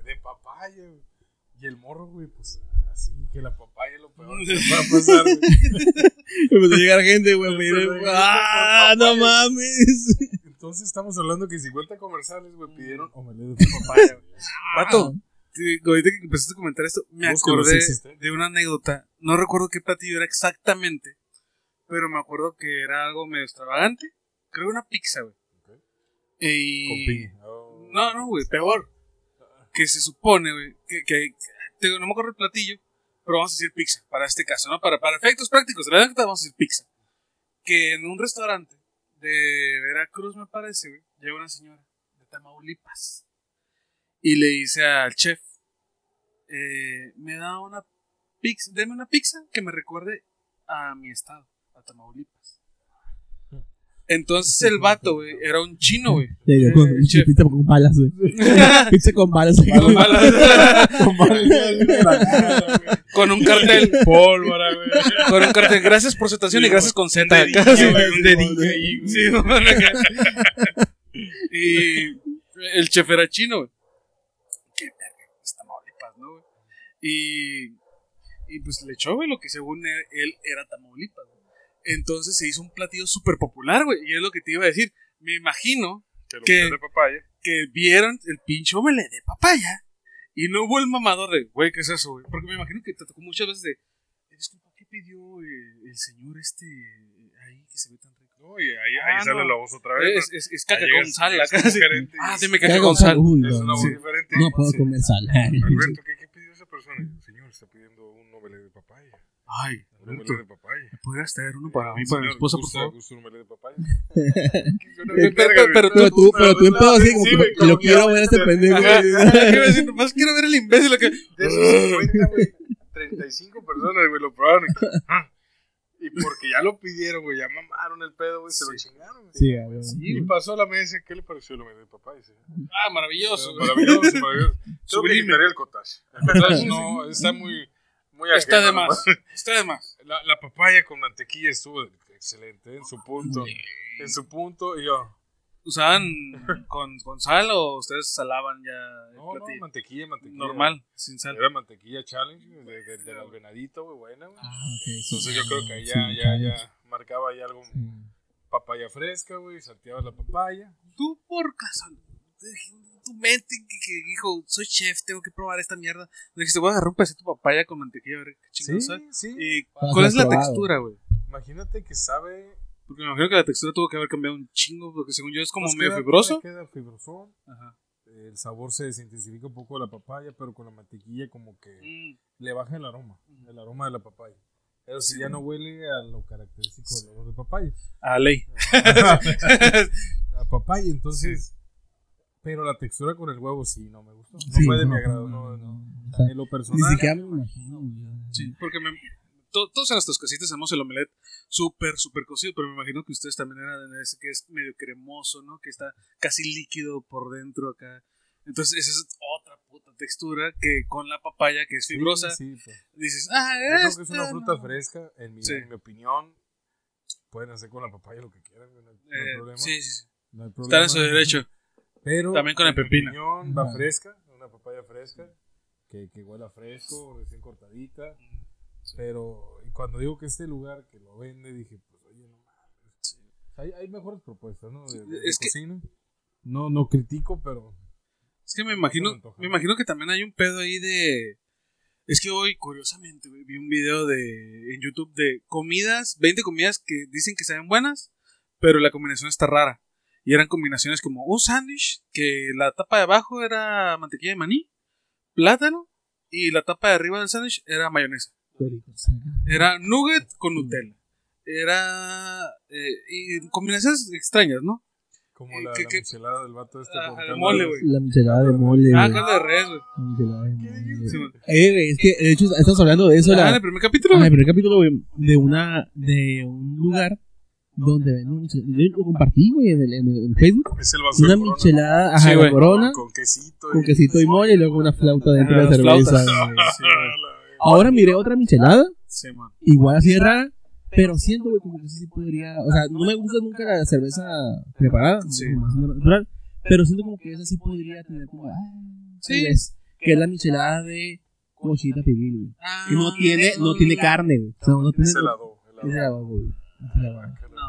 de papaya, güey. Y el morro, güey, pues así que la papaya es lo peor que le puede pasar, güey. Empezó a llegar gente, güey. Ah, no mames. Entonces estamos hablando que 50 comerciales, güey, pidieron omelette de papaya, güey. Vato, te- ahorita que empezaste a comentar esto, me acordé sí existe. de una anécdota. No recuerdo qué platillo era exactamente, pero me acuerdo que era algo medio extravagante. Creo que una pizza, güey. Ok. Y... Con. Oh. No, no, güey, peor. Que se supone, güey, que, que- digo, no me acuerdo el platillo, pero vamos a decir pizza, para este caso, ¿no? Para, para efectos prácticos, de la verdad vamos a decir pizza. Que en un restaurante de Veracruz, me parece, güey, llega una señora de Tamaulipas y le dice al chef, eh, me da una pizza, deme una pizza que me recuerde a mi estado, a Tamaulipas. Entonces el vato, güey, era un chino, güey. Dio con chef. pizza con balas, güey. Pizza con balas. Con balas. Con balas. con un cartel. Pólvora, güey. Con un cartel. Gracias por su atención y gracias con Z. un dedillo ahí, güey. Sí, y el chef era chino, güey. Qué verga, es Tamaulipas, ¿no, güey? Y, y pues le echó, güey, lo que según él, él era Tamaulipas, güey. Entonces se hizo un platillo súper popular, güey. Y es lo que te iba a decir. Me imagino Que que vieron el pinche omelette de papaya y no hubo el mamador de, güey, ¿qué es eso, güey? Porque me imagino que te tocó muchas veces de, "Eh, disculpa, ¿qué pidió eh, el señor este ahí que se ve tan rico? No, y ahí, ahí Ah, sale la voz otra vez. Es, es, es caca con sal. gerente y Ah, dime ¿Qué caca con sal? Uy, Es no, una voz sí. diferente. No puedo Sí. comer sal. Alberto, ¿qué, ¿qué pidió esa persona? Señor, está pidiendo un omelette de papaya. Ay, Un Alberto, de papaya. ¿me podrías traer uno para mí, para mi esposa, por ¿gusta- favor? un omelette de papaya? Pero- pero- pero tú, pero tú en pedo así, como Sí, que lo quiero ver a este pendejo. Nomás quiero ver el imbécil que... De esos 50, güey, 35 personas, güey, lo probaron. Y, ah, y porque ya lo pidieron, güey, ya mamaron el pedo, güey, se lo chingaron. güey. Sí, güey. Y pasó a la mesa, ¿qué le pareció el omelette de papaya? Sí. Ah, maravilloso. Maravilloso, maravilloso. Sublime. quitaría el cottage. El cottage no, está muy, muy Está ajeno, de ¿no? más. Está de más. La, la papaya con mantequilla estuvo excelente, en su punto. En su punto, y yo, ¿Usaban con, con sal o ustedes salaban ya el no, no, mantequilla, mantequilla. Normal, sin sal. Era mantequilla challenge, güey, de, de, del albenadito, güey, buena, güey. Ah, ok, sí. Entonces yo creo que ahí Sí, ya, ya, ya marcaba ahí algo, Sí. papaya fresca, güey, salteaba la papaya. Tú por casualidad, tu mente que, que dijo, soy chef, tengo que probar esta mierda. Le dijiste, voy a agarrar un pedacito de papaya con mantequilla, a ver qué chingados sí. ¿Y Para cuál es la textura, güey? Imagínate que sabe... Porque me imagino que la textura tuvo que haber cambiado un chingo, porque según yo es como pues, medio queda- fibroso. Queda fibrosón. Ajá. El sabor se desintensifica un poco de la papaya, pero con la mantequilla como que Mm, le baja el aroma, el aroma de la papaya. Pero si ya no huele a lo característico del olor de papaya. A ley. a papaya, entonces. Pero la textura con el huevo sí, no me gustó. No Sí, fue de mi no, agrado, no, no. O sea, En lo Ni personal. siquiera me lo imagino, güey. Sí, porque me- to- todos en nuestras casitas hacemos el omelette súper, súper cocido, pero me imagino que ustedes también eran de ese que es medio cremoso, ¿no? Que está casi líquido por dentro acá. Entonces, esa es otra puta textura que con la papaya, que es fibrosa, Sí, sí, pues. dices, ah, Yo creo que es una fruta no". fresca, en mi, Sí. en mi opinión. Pueden hacer con la papaya lo que quieran, no hay, Eh, problema. sí, sí, sí. No hay Están en su derecho. Pero También con el pepino. opinión, va fresca, una papaya fresca, que, que huela fresco, recién cortadita. Pero y cuando digo que este lugar que lo vende, dije, pues oye, no mames. Hay, hay mejores propuestas, ¿no? De, de- de Es que- cocina. No, no critico, pero Es que me imagino, me me imagino que también hay un pedo ahí de... Es que hoy, curiosamente, vi un video de, en YouTube de comidas, 20 comidas que dicen que saben buenas, pero la combinación está rara. Y eran combinaciones como un sándwich, que la tapa de abajo era mantequilla de maní, plátano, y la tapa de arriba del sándwich era mayonesa. Era nugget con Nutella. Era... eh, y combinaciones extrañas, ¿no? como Eh, la, ¿qué- la qué? michelada del vato este. El caldo mole, de- güey. La michelada de mole, Ah, caldo de res, güey. La michelada de mole. Sí. Eh, es que, de hecho, estamos hablando de eso. Ah, la- en el primer capítulo, Ah, güey. el primer capítulo, güey, de una, de un lugar donde venden una michelada. Yo lo compartí, güey, en, el, en, el- Facebook. Es el vaso Una michelada, ajá, Sí, de corona, Con quesito. con quesito y mole, y luego una flauta dentro de Ah, la cerveza. flautas. güey. Sí, güey. Ahora miré otra michelada, Sí, man. igual así de rara, pero siento, güey, como que eso sí podría. O sea, no me gusta nunca la cerveza preparada, Sí. como más natural, pero siento como que esa sí podría tener como. Ah, Sí. vez, que es la michelada de cochita pibil, güey. Ah, Y no tiene, no tiene carne, güey. O sea, no tiene. Es helado. Es helado, güey.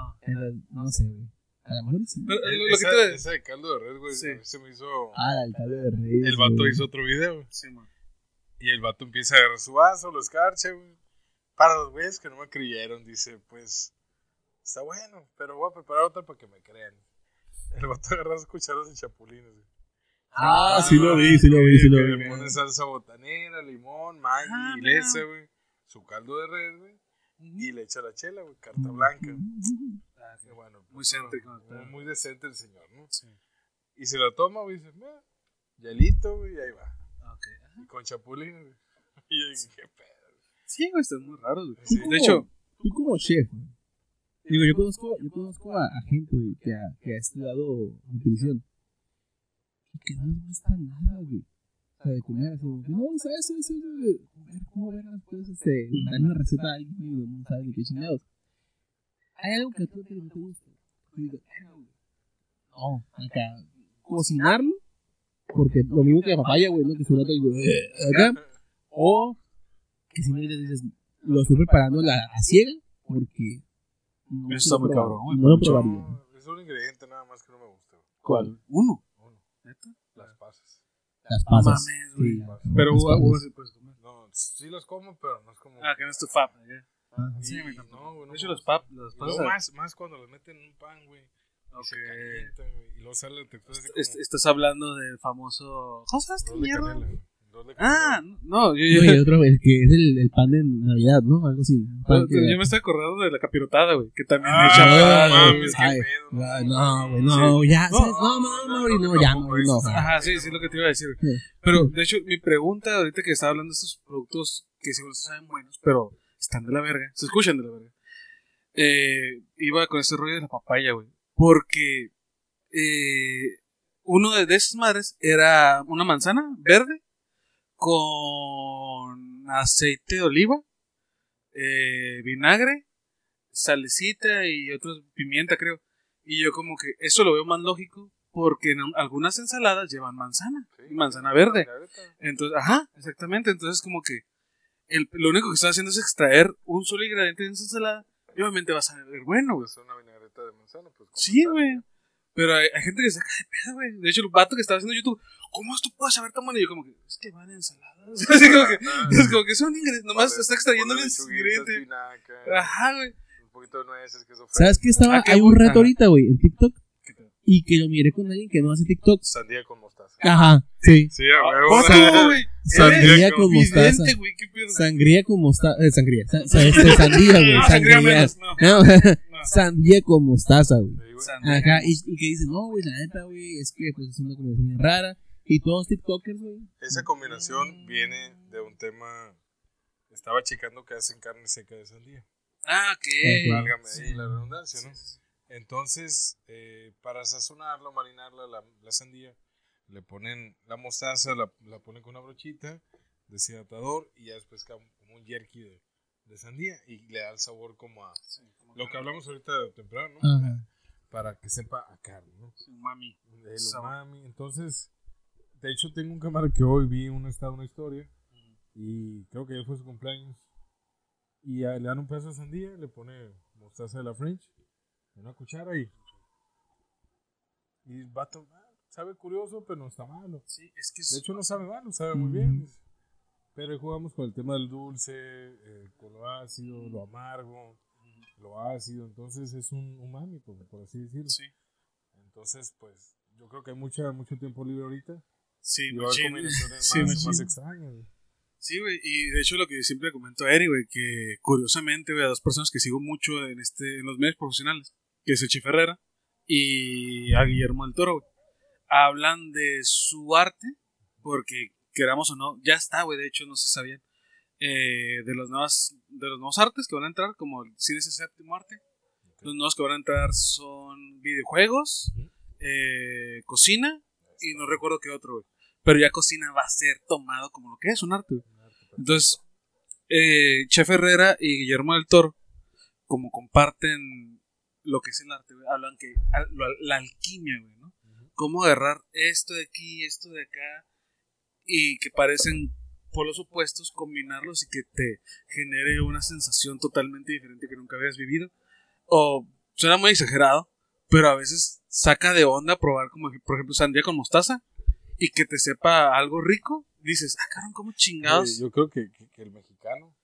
No. Era- No sé, güey. A lo mejor sí. Pero, eh, lo, lo que Esa, te... esa de caldo de red, güey, Sí. a mí se me hizo... Ah, el caldo de rey. El vato hizo otro video, Sí, man. Y el vato empieza a agarrar su vaso, lo escarcha, güey. Para los güeyes que no me creyeron, dice, pues, está bueno, pero voy a preparar otra para que me crean. El vato agarra sus cucharas de chapulines, güey. Ah, sí lo vi, sí lo vi, sí lo vi. Le pone salsa botanera, limón, maggi, Ah, güey. Su caldo de red, güey. Y le echa la chela, güey, carta blanca. Ah, Qué bueno. Muy pues, céntrico, Muy, decente el señor, ¿no? Sí. Y se la toma, güey, y dice, "Meh, hielito, güey, y ahí va. Ok. Y con chapulines, güey. Y yo dije, qué pedo. Sí, güey, están muy raros, güey. Sí. De hecho, Tú como chef, güey. Digo, yo conozco, yo conozco a, a gente, güey, que ha, que ha estudiado nutrición. Y que no les gusta nada, güey. De comer así, que no, ¿sabes? Eso, eso, eso, comer, ¿cómo ver las cosas? Este, dar una receta a alguien, no sabe ni qué chingados. Hay algo que a ti no te gusta. Y digo, "Ah, güey". No, acá, cocinarlo, porque lo mismo que la papaya, güey, ¿no? Que su rato digo, acá. O que simplemente dices, lo estoy preparando a la a ciega porque no, Está lo muy cabrón, güey, no lo probaría. Es un ingrediente nada más que no me gusta. ¿cuál? Uno. Uno, ¿Neta? las pasas. Las No pasas. mames, güey. Sí, Pero las pasas. sí puedes comer. No, sí los como, pero no es como... Ah, que no es tu. ¿eh? Ah, Sí, no, güey, no De hecho, los gusta. pap, los más, más cuando los meten en un pan, güey. Y Ok. se calientan, güey. Y luego sale la textura así Est- como... Estás hablando del famoso. ¿Cómo esta mierda? canela, güey. Ah, no, yo, No, yo, y otro, el que es el, el pan de Navidad, ¿no? Algo así. Un pan que- yo me estoy acordando de la capirotada, güey. Que también Ah, echan no güey. mames, qué Ay, pedo, no, ay, no, no, güey, sí. no, ya, No, ¿sabes? no, no, no, no, no, ya, no, Ajá, sí, sí, es lo que te iba a decir. Sí. Pero, de hecho, mi pregunta ahorita que estaba hablando de estos productos que seguro saben buenos, pero están de la verga, se escuchan de la verga. Eh, iba con ese rollo de la papaya, güey. Porque eh, uno de, de esas madres era una manzana verde con aceite de oliva, eh, vinagre, salecita y otros pimienta, creo. Y yo como que eso lo veo más lógico porque en algunas ensaladas llevan manzana, Sí, y manzana verde. Entonces, ajá, exactamente. Entonces como que el, lo único que está haciendo es extraer un solo ingrediente de esa ensalada y obviamente va a saber bueno, güey. Una vinagreta de manzana, pues. Sí, güey. Pero hay, hay gente que se saca de pedo, güey. De hecho, el vato que estaba haciendo YouTube, ¿cómo esto puede saber tan bueno? Y yo como que, es que van ensaladas. Así como que, Ah, es como que son ingredientes, nomás ponle- está extrayendo el ingrediente. Ajá, güey. Un poquito de nueces, queso ¿Sabes qué estaba? Ah, qué Hay un reto ahorita, güey, en TikTok. Y que lo miré con alguien que no hace TikTok. Sandía con mostaza. Ajá, sí. Sí, a huevo. ¿Cómo estuvo, güey? Sangría con mostaza. Pedo. Sangría con mostaza. Eh, sangría. Sa- sa- este, sandía, güey. No, sangría Sandía con mostaza, güey. Sí. Ajá, y, y que dicen, no, güey, la neta, güey, es que pues es una combinación rara. Y todos TikTokers, güey. Esa combinación viene de un tema. Estaba checando que hacen carne seca de sandía. Ah, ok. Válgame ahí la redundancia, ¿no? Entonces, eh, para sazonarlo, marinarla, la, la sandía, le ponen la mostaza, la, la ponen con una brochita, deshidratador y ya después como como un jerky de, de sandía y le da el sabor como a lo que hablamos ahorita temprano, ¿no? Ajá. Para que sepa a carne, ¿no? Mami. El Sabor. umami. Entonces, de hecho, tengo un cámara que hoy vi un estado, una historia, y creo que ya fue su cumpleaños. Y a- le dan un pedazo de sandía, le pone mostaza de la French, una cuchara y. Y va a tomar. Sabe curioso, pero no está malo. Sí, es que De hecho, no sabe malo, sabe muy bien. dice. Pero jugamos con el tema del dulce, eh, con lo ácido, lo amargo, lo ácido. Entonces, es un umami, por, por así decirlo. Sí. Entonces, pues, yo creo que hay mucha, mucho tiempo libre ahorita. Sí, Y machín. combinaciones Sí, más, más extrañas. güey. Sí, güey, y de hecho lo que yo siempre comento a Eri, güey, que curiosamente, güey, a dos personas que sigo mucho en este en los medios profesionales, que es el Ferrera y a Guillermo del Toro, güey, hablan de su arte, porque queramos o no, ya está, güey, de hecho, no si sabían, eh, de, los nuevas, de los nuevos artes que van a entrar, como el cine es el séptimo arte, los nuevos que van a entrar son videojuegos, eh, cocina, y no recuerdo qué otro, güey. Pero ya cocina va a ser tomado como lo que es un arte, güey. Entonces, eh, Chef Herrera y Guillermo del Toro, como comparten lo que es el arte, güey, hablan que al- la alquimia, güey, ¿no? Cómo agarrar esto de aquí, esto de acá, y que parecen polos opuestos, combinarlos y que te genere una sensación totalmente diferente que nunca habías vivido. O suena muy exagerado, pero a veces saca de onda probar como, por ejemplo, sandía con mostaza y que te sepa algo rico. Dices, ah, cabrón, ¿cómo chingados? Yo creo que, que- que el mexicano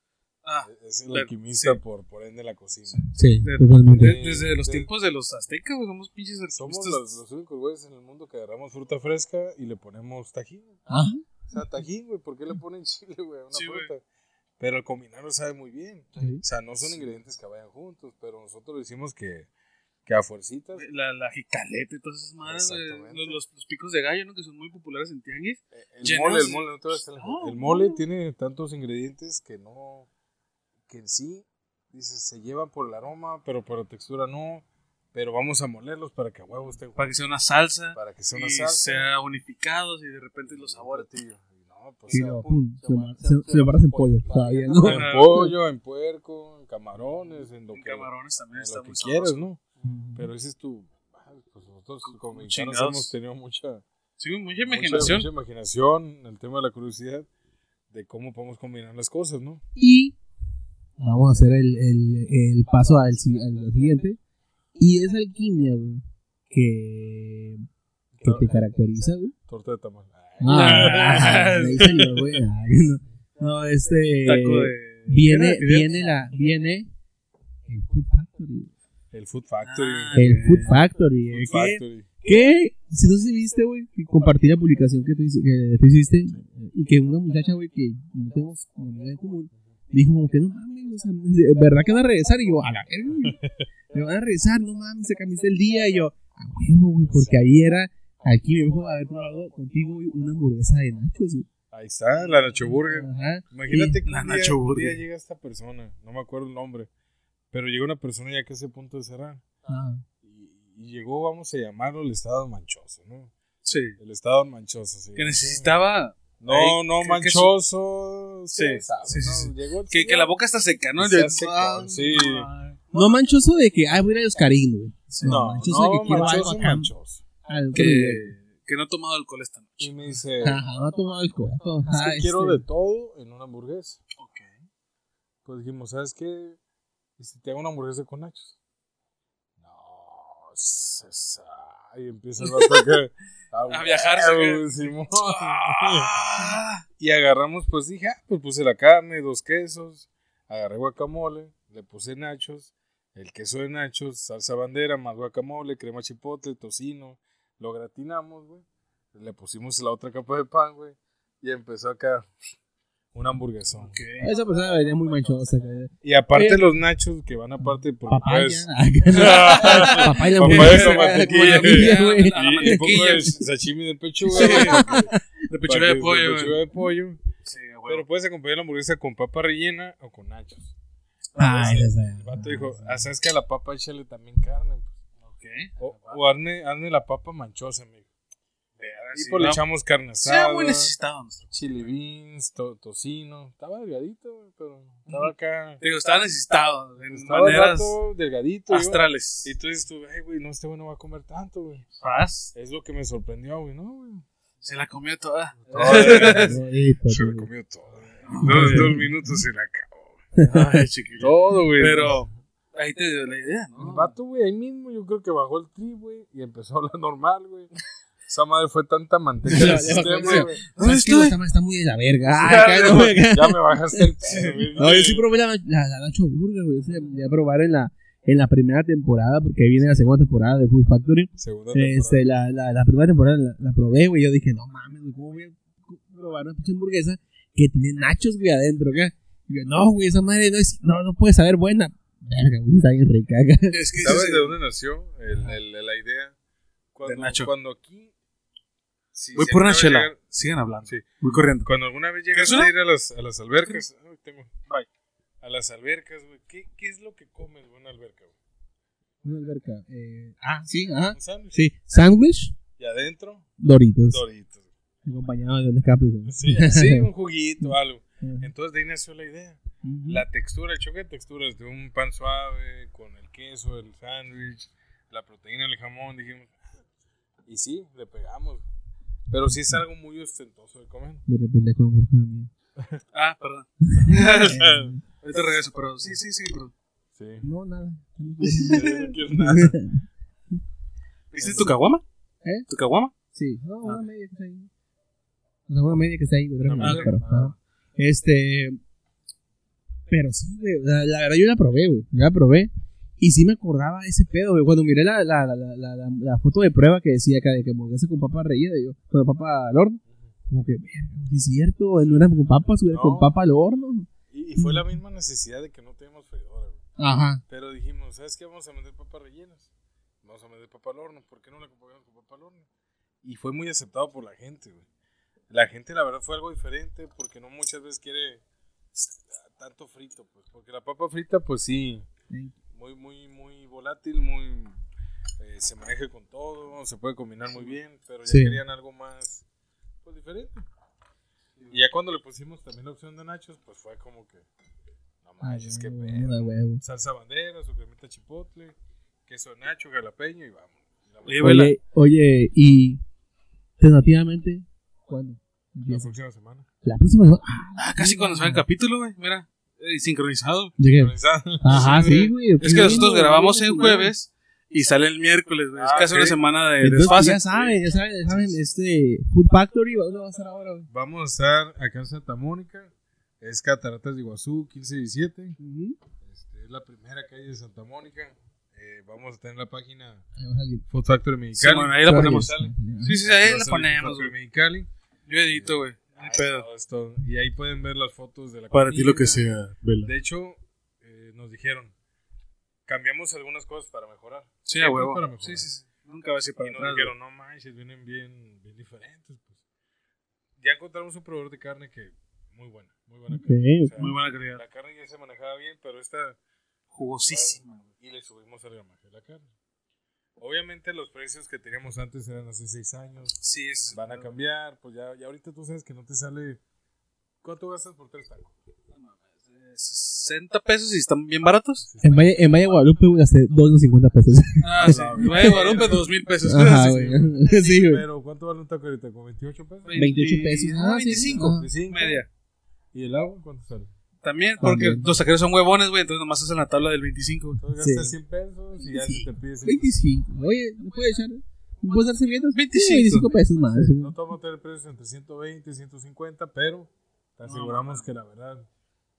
Ah, es el la- alquimista sí. por, por ende de la cocina. Sí, de- totalmente. de- desde los de- tiempos de los aztecas, somos pinches Somos alquimistas. los, los únicos güeyes en el mundo que agarramos fruta fresca y le ponemos tajín. Ajá. O sea, tajín, güey, ¿por qué le ponen chile, güey, a una Sí, fruta? Pero al combinarlo sabe muy bien. Sí. O sea, no son ingredientes que vayan juntos, pero nosotros decimos que, que a fuercitas. La, la jicaleta y todas esas madres, los, los, los picos de gallo, ¿no? Que son muy populares en tianguis. eh, El mole, el de- mole, no te vas a- No, el mole no. tiene tantos ingredientes que no, que en sí, dices, se llevan por el aroma, pero por la textura no. Pero vamos a molerlos para que a huevo estén Para que sea una salsa para que sea una y salsa. sea unificados y de repente los sabores. Y no, pues, pum, se lo- se- se lo barras en pollo. Todavía, ¿no? en pollo, en puerco, en camarones, en lo En que, camarones también en está lo que quieras. ¿no? Pero ese es tu... Pues nosotros como mexicanos chingados. hemos tenido mucha, Sí, mucha mucha- imaginación. mucha imaginación, el tema de la curiosidad de cómo podemos combinar las cosas, ¿no? Y vamos a hacer el, el, el paso al, al siguiente. Y es alquimia, güey, que, que te caracteriza, güey. Torta de tamal. Ah, ahí güey. No, este. Taco de. Viene, viene la, viene el Food Factory. El Food Factory. Ah, El. Food Factory. eh, Food que- Factory. Que, si no sé si viste, güey, que compartí la publicación que tú, que tú hiciste eh, y que una muchacha, güey, que no tenemos amiga en común, dijo como que no mames, o sea, ¿verdad que van a regresar? Y yo, a la verga, me van a regresar, no mames, se cambiaste el día. Y yo, a huevo, güey, porque ahí era, aquí me dijo haber probado contigo, güey, una hamburguesa de nachos, güey. Ahí está, la Nacho Burger. Ajá. Imagínate que La un día, Nacho un día Burger. llega esta persona, no me acuerdo el nombre, pero llegó una persona ya que a punto de cerrar. Y, y llegó, vamos a llamarlo el estado manchoso, ¿no? Sí. El estado manchoso, sí. Que necesitaba. No, Ahí, no, manchoso. Sí, sí, sí, ¿no? Llegó Que, que la boca está seca, ¿no? Se De- hace Ah, sí. ay. No manchoso de que, ay, voy a ir a Oscarín, güey. Sí. No, manchoso no, de que quiero manchoso, algo acá. manchoso. Al otro Que, que no ha tomado alcohol esta noche. Y me dice, Ajá, no ha tomado el corazón. es que quiero de todo en una hamburguesa. Ok. Pues dijimos, ¿sabes qué? ¿Y si te hago una hamburguesa con nachos? No, César. Y empieza el vato A. Simón. Ah, Y agarramos, pues dije, ah, pues puse la carne, dos quesos, agarré guacamole, le puse nachos, el queso de nachos, salsa bandera, más guacamole, crema chipotle, tocino, lo gratinamos, güey. Le pusimos la otra capa de pan, güey. Y empezó acá un hamburguesón. Esa persona venía muy manchosa. que- Y aparte Eh. los nachos que van aparte por Papaya. pues, Papaya con mantequilla. y un poco de sashimi de pechuga. De pechuga de de pollo, pechuga güey. de pollo. Sí. Pero puedes acompañar la hamburguesa con papa rellena o con nachos. Ah, el vato dijo, ah, ¿sabes que a la papa échale también carne? Ok. O, o hazme, hazme la papa manchosa, amigo. Y Sí, pues le echamos carne asada, muy necesitado nuestro. chili beans, to- tocino. Estaba delgadito, güey, pero estaba acá. Digo, estaba necesitado en Estaba el maneras delgadito. yo- astrales. Y tú dices tú, ay, güey, no, este güey no va a comer tanto, güey. Paz. Es lo que me sorprendió, güey, ¿no, güey? Se la comió toda. Bonito, Se güey. comió todo. Dos, dos minutos se la acabó. Ay, chiquillo. Todo, güey. Pero ahí te dio la idea, El ¿no? vato, güey, ahí mismo yo creo que bajó el tri, güey, y empezó a hablar normal, güey. Esa madre fue tanta manteca en Ya, el ya sistema, güey. ¿Sabes qué? estoy? Esta madre está muy de la verga. Ya, no, güey, me bajaste el güey. No, yo sí probé la, la, la Nacho Burger, güey. Esa la a probar en la, en la primera temporada, porque viene la segunda temporada de Food Factory. Segunda Este, la, la, la primera temporada la, la probé, güey. Yo dije, no mames, güey, ¿cómo voy a probar una pinche hamburguesa que tiene nachos, güey, adentro, acá? Y yo, no, güey, esa madre no, es, no, no puede saber buena. Verga, güey, está bien rica, acá. Es que ¿Sabes sí, de dónde nació el, el- la idea? Cuando, De Nacho. Cuando aquí... si- Voy si por una chela. llegan- Sigan hablando. Sí. Voy corriendo. Cuando alguna vez ¿Quieres llegaste una? a ir a las, a las albercas... Ay, tengo... A las albercas, güey. ¿Qué, ¿Qué es lo que comes, güey, en una alberca, güey? Una alberca. Eh, ah, sí, ajá. Un sándwich. Sí, sándwich, Y adentro, Doritos. doritos. Acompañado de un escape. Sí, sí, un juguito, algo. Entonces de ahí nació la idea. Ujú. La textura, el choque de texturas de un pan suave, con el queso, el sándwich, la proteína, el jamón, dijimos. Y sí, le pegamos. Pero sí es algo muy ostentoso de comer. De repente como que fue mía. Ah, perdón. Ahorita regreso, pero sí, sí, sí, perdón. Sí. No, nada. no quiero nada. ¿Viste tu caguama? ¿Eh? ¿Tu caguama? Sí, no, una media que está ahí. O sea, una media que está ahí, realmente, media. pero, ajá. Este. Pero sí, güey. La, la verdad, yo la probé, güey. Yo la probé. Y sí me acordaba ese pedo, güey. Cuando miré la, la, la, la, foto de prueba que decía acá de que hamburguesa con papa rellena, yo, con papa al horno. Como que, es cierto, no era con papas, era con papa al horno. Y, fue la misma necesidad de que no teníamos freidora, güey. Ajá. Pero dijimos, ¿sabes qué? Vamos a vender papas rellenas. Vamos a vender papa al horno. ¿Por qué no la acompañamos con papa al horno? Y fue muy aceptado por la gente, güey. La gente, la verdad, fue algo diferente porque no muchas veces quiere tanto frito, pues. Porque la papa frita, pues sí, Sí. Muy, muy, muy volátil, muy. eh, se maneja con todo, se puede combinar muy bien, pero ya Sí. querían algo más, pues diferente. Y ya cuando le pusimos también la opción de nachos, pues fue como que. No manches, qué pedo de huevo. salsa bandera, su cremita chipotle, queso nacho, jalapeño y vamos. La, Oye, Vela. Oye, y tentativamente, ¿cuándo? la próxima semana. La próxima semana. Ah, casi cuando sale el capítulo, güey. Mira, eh, sincronizado. Ajá, sí, güey. Es que nosotros grabamos en jueves y sale el miércoles, güey. Es Ah, casi una semana de Entonces, desfase. ya saben, ya saben, ya saben, este Food Factory, ¿dónde va a estar ahora? güey? Vamos a estar acá en Santa Mónica, es Cataratas de Iguazú, 15 y 17. Este, es la primera calle de Santa Mónica. Eh, vamos a tener la página. Food Factory Sí, Mexicali. bueno, ahí la ponemos. Sale. Sí, sí, ahí la salir Food ponemos, Factory. Mexicali. Yo edito, güey. Todo esto. Y ahí pueden ver las fotos de la Para ti lo que sea, Vela. De hecho, eh, nos dijeron, cambiamos algunas cosas para mejorar. Sí, a huevo. para mejorar. Sí, sí, sí. Nunca va a ser para Y nos atrás, dijeron, no manches, vienen bien, bien diferentes. Pues. Ya encontramos un proveedor de carne que muy buena, muy buena carne. O sea, Muy buena calidad. la carne ya se manejaba bien, pero esta Jugosísima. y le subimos el gramaje de la carne. Obviamente los precios que teníamos antes eran hace seis años, Sí, es. van a cambiar, pues ya, ya ahorita tú sabes que no te sale... ¿Cuánto gastas por tres tacos? 60 pesos y están bien baratos. En Valle, en Valle Guadalupe, güey, gasté 2.50 pesos. Ah, sí. Güey, Guadalupe, 2 mil pesos. Ajá, Sí, güey. Sí, güey. Pero ¿cuánto vale un taco ahorita? ¿Con 28 pesos? 28 pesos. Ah, Ah, sí, 25. ajá. 25. Media. ¿Y el agua cuánto sale? También, porque También. los taqueros son huevones, güey, entonces nomás hacen la tabla del 25. güey. Entonces Sí. gastas 100 pesos y ya Sí. se te pide 100 25. Oye, ¿me puedes echar? ¿Me puedes dar servietas? 25. Sí, 25 pesos más. No te vamos a tener precios entre 120 y 150, pero te aseguramos que la verdad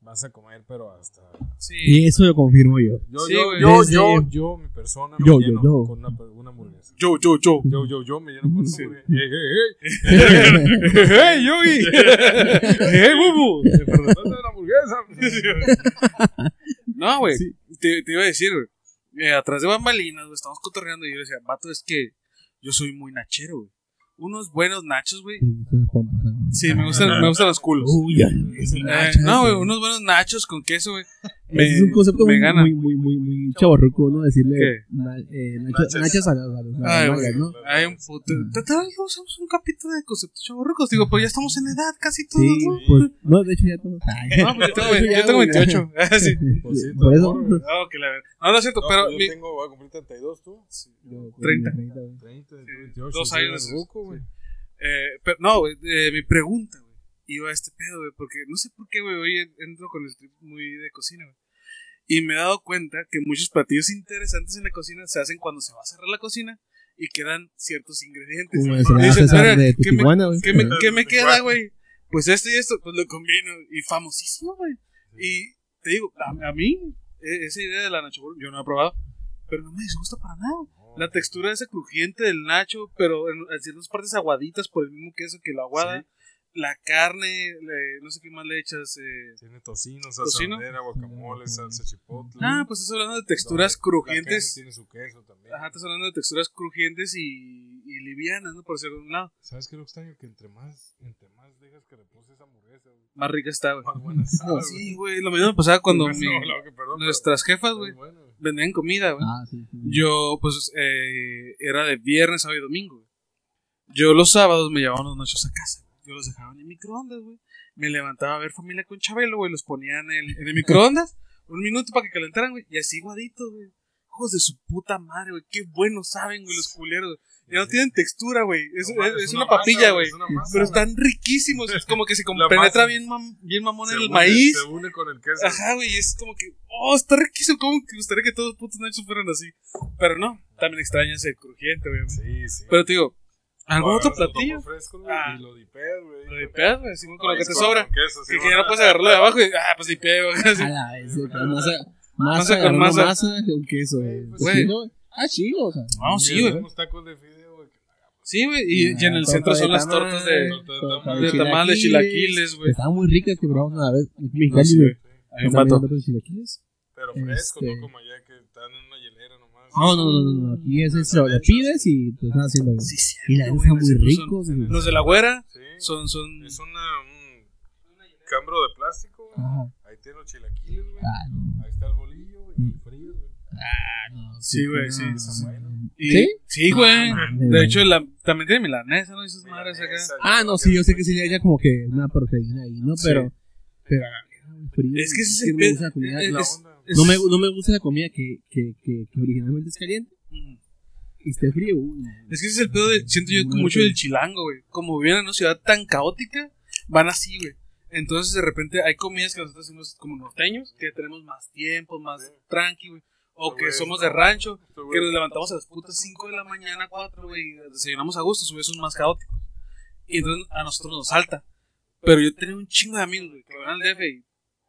vas a comer, pero hasta. Sí. Y eso lo confirmo yo. Yo, Sí, yo, yo, yo, yo, mi persona, me Yo, yo, lleno yo. con una, una hamburguesa. Yo, yo, yo. Yo, yo, yo me lleno con una hamburguesa. Hey, hey, hey. ¡Hey, Yogi! ¡Hey, Bubu! Pero ¿dónde está la hamburguesa? No, güey. Sí. Te, te iba a decir, güey. eh, atrás de bambalinas, güey, estamos cotorreando y yo decía, vato, es que yo soy muy nachero, güey. Unos buenos nachos, güey. Sí, me gustan, me gustan los culos. Uy, ya. Eh, no, güey, unos buenos nachos con queso, güey. Me, es un concepto me muy, gana. muy, muy, muy, muy chaborruco, ¿no? Decirle ¿Qué? na- eh, nacho- Nachas. a las Ay, nalgas. ¿no? Hay un puto. Tal vez usamos un capítulo de conceptos chavorrucos. Digo, pues ya estamos en edad casi todos, Sí, ¿no? pues, no, de hecho ya todos. No, pues yo tengo, de hecho yo ya, tengo güey, 28. Ah, sí. Pues sí, Por eso. No, que la verdad. No, no es cierto, No, pero. pues yo mi- tengo, voy a cumplir 32, tú. Yo, 30. 30, 30, Sí, 28. dos años. ruco, güey. Eh, pero no, güey, eh, mi pregunta, güey, iba a este pedo, güey, porque no sé por qué, güey, hoy en- entro con el trip muy de cocina, güey. Y me he dado cuenta que muchos platillos interesantes en la cocina se hacen cuando se va a cerrar la cocina y quedan ciertos ingredientes. Como Y el César dices, César "Verga, de ¿qué me- Tijuana, güey. ¿Qué me, qué me queda, güey? Pues esto y esto, pues lo combino. Y famosísimo, güey. Y te digo, a, a mí, e- esa idea de la nacho, yo no he probado, pero no me disgusta para nada. La textura esa crujiente del nacho, pero en, en ciertas partes aguaditas por el mismo queso que lo aguada. La carne, le- no sé qué más le echas. Eh. Tiene tocino, salsa ¿Tocino? bandera, guacamole, salsa chipotle. Ah, pues estás hablando de texturas La carne crujientes. Tiene su queso también. Ajá, estás hablando de texturas crujientes y, y livianas, ¿no? Por decirlo de un lado. ¿Sabes qué es lo extraño? Que entre más, entre más dejas que repose esa hamburguesa, güey, Más rica está, güey. más buena sabe, Sí, güey, lo mismo me pasaba cuando No, mi- no, que perdón, nuestras jefas, güey, bueno, güey. vendían comida, güey. Ah, sí, sí. Yo, pues, eh, era de viernes, sábado y domingo. güey. Yo los sábados me llevaba unos nachos a casa. Yo los dejaba en el microondas, güey. Me levantaba a ver familia con Chabelo, güey. Los ponía en el, en el microondas. un minuto para que calentaran, güey. Y así guaditos, güey. Hijos de su puta madre, güey. Qué buenos saben, güey, los culeros. güey. Ya no tienen textura, güey. Es, No, es- mames, es una, papilla, güey. es Pero están riquísimos. Es como que se penetra bien, mam- bien mamón Se en el une- maíz. Se une con el queso. Ajá, güey, es como que, oh, está riquísimo, como que gustaría que todos los putos nachos fueran así. Pero no, también extrañas el crujiente, güey. Sí, sí. Pero te digo, ¿algún otro platillo? topos frescos, güey, Ah. y lo dipeas, güey. Lo dipeas, güey, así con lo que te sobra. queso, sí, Y que ya no puedes agarrarlo de abajo y, ah, pues dipeo, güey. así. A la vez, con masa, Masa masa, con masa. masa, con queso. güey. Pues. Ah, chido, o sea. No, Y sí, güey. unos tacos de fideo, güey. Sí, güey, y, y en el centro son las tortas de, de tamal de chilaquiles, güey. Estaban muy ricas que probamos una vez. No, Mexicali, güey. Hay un vato. Pero frescos, Este- no como allá que están en una hielera nomás. No, no, no, no, no. Aquí es eso. Lo pides y te están haciendo. güey. Sí, sí. Y la güey, el muy güey. Los de la güera Sí. son, son, Es una, un cambro de plástico, güey. Ajá. Ahí tiene los chilaquiles, güey. Ah, no. Ahí está el bolillo, güey. Mm. Y frío, güey. Ah, no. Sí, güey, sí. Está bueno. y- ¿Sí? Sí, güey. Ah, De hecho, la, también tiene milanesa, ¿no? Esas madres acá. Milanesa, Ah, no, sí, yo sé que sí le haya como que una proteína ahí, ¿no? Pero, pero, ah, muy frío. Es que ese es no el me gusta la comida. es- La es- onda, güey. No me, no me gusta la comida que, que, que, que originalmente es caliente Mm. y esté frío. Es que ese es el pedo de, siento yo mucho del chilango, güey. Como viven en una ciudad tan caótica, van así, güey. Entonces de repente hay comidas que nosotros hacemos como norteños, que tenemos más tiempo, más Sí. tranqui, güey. O que Güey, somos de rancho, güey- que nos levantamos a las putas 5 de la mañana, 4, güey, y desayunamos a gusto, güey, son más caóticos. Y entonces a nosotros nos salta. Pero yo tenía un chingo de amigos, güey, que van al DF y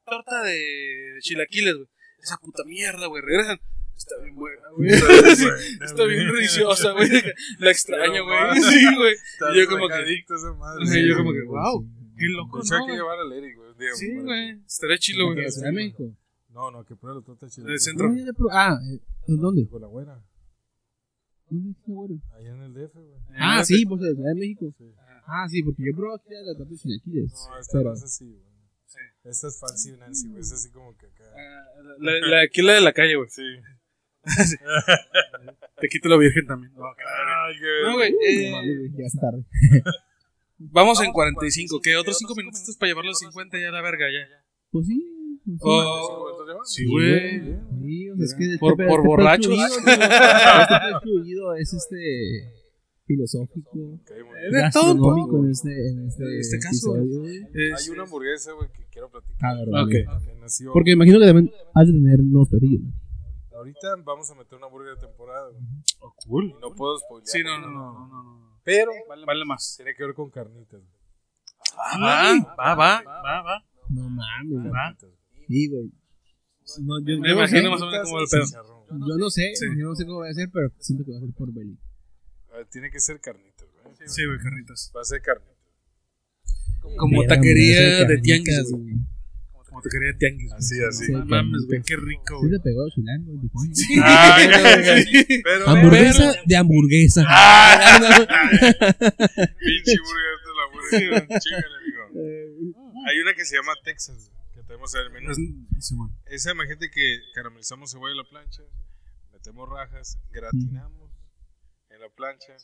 torta de chilaquiles, güey. Esa puta mierda, güey, regresan. Está bien buena, güey. Sí, Está bien deliciosa, güey. La extraño, güey. Sí, güey. Está Y yo como que- adicto esa madre. Sí, yo como que, Sí, wow. sí. Qué loco, hay ¿no? que llevar al Eric, güey. Sí, güey. Estaría chilo, güey. ¿En Ciudad de México? No, no, que pruebe la torta de chile. Del centro. Ah, ¿en ¿dónde? Con la güera. ¿Dónde está, güey? Allá en el DF, güey. Ah, sí, pues de Ciudad de México. Sí. Ah, sí, porque yo probé aquí la torta de chilaquiles. No, esta es así, güey. Sí. Esta es Fancy Nancy, güey. Es así como que acá. Ah, La, la, aquí la de la calle, güey. Sí. Te quito la virgen también. Qué. No, güey. No eh, ya es tarde. vamos en 45. ¿Qué? Otros 5 minutitos para llevar los 50 ya a la verga, ya. Pues sí. pues sí. Oh, Sí, güey. Sí, es que Por- por este borrachos. tío, Este pecho unido es este filosófico, gastronómico en este, en este, En este caso. Es- Hay una hamburguesa, güey, que quiero platicar. Ah, verdad, Ok. güey. Que nació. Porque imagino que también has de tener nuevos platillos. Ahorita vamos a meter una hamburguesa de temporada, güey. Oh, cool. Y no puedo spoilear. Sí, no, no, no, no, no. Pero Vale, vale más. tiene que ver con carnitas, güey. Va, va, va, va, va. No mames. Va. Sí, güey. No, yo, Me yo no sé, imagino más o menos cómo va el pedo. Yo no sé, Sí. yo no sé cómo va a ser, pero siento que va a ser por Belly. Ah, Tiene que ser carnitas, güey. Sí, güey, carnitas. Va a ser carnitas. Como taquería de tianguis, carnitas, güey. Como taquería de tianguis. güey. Así, así. Sí. No mames, güey, qué rico, Sí güey. te pegó chilango, el Tijuana. Ah, Sí. pero, Hamburguesa de hamburguesa. Pinche burger de la. Chíngale, amigo. Hay una que se llama Texas, que tenemos en el menú. Es- Simón. Esa imagínate que caramelizamos cebolla en la plancha, metemos rajas, gratinamos en la plancha,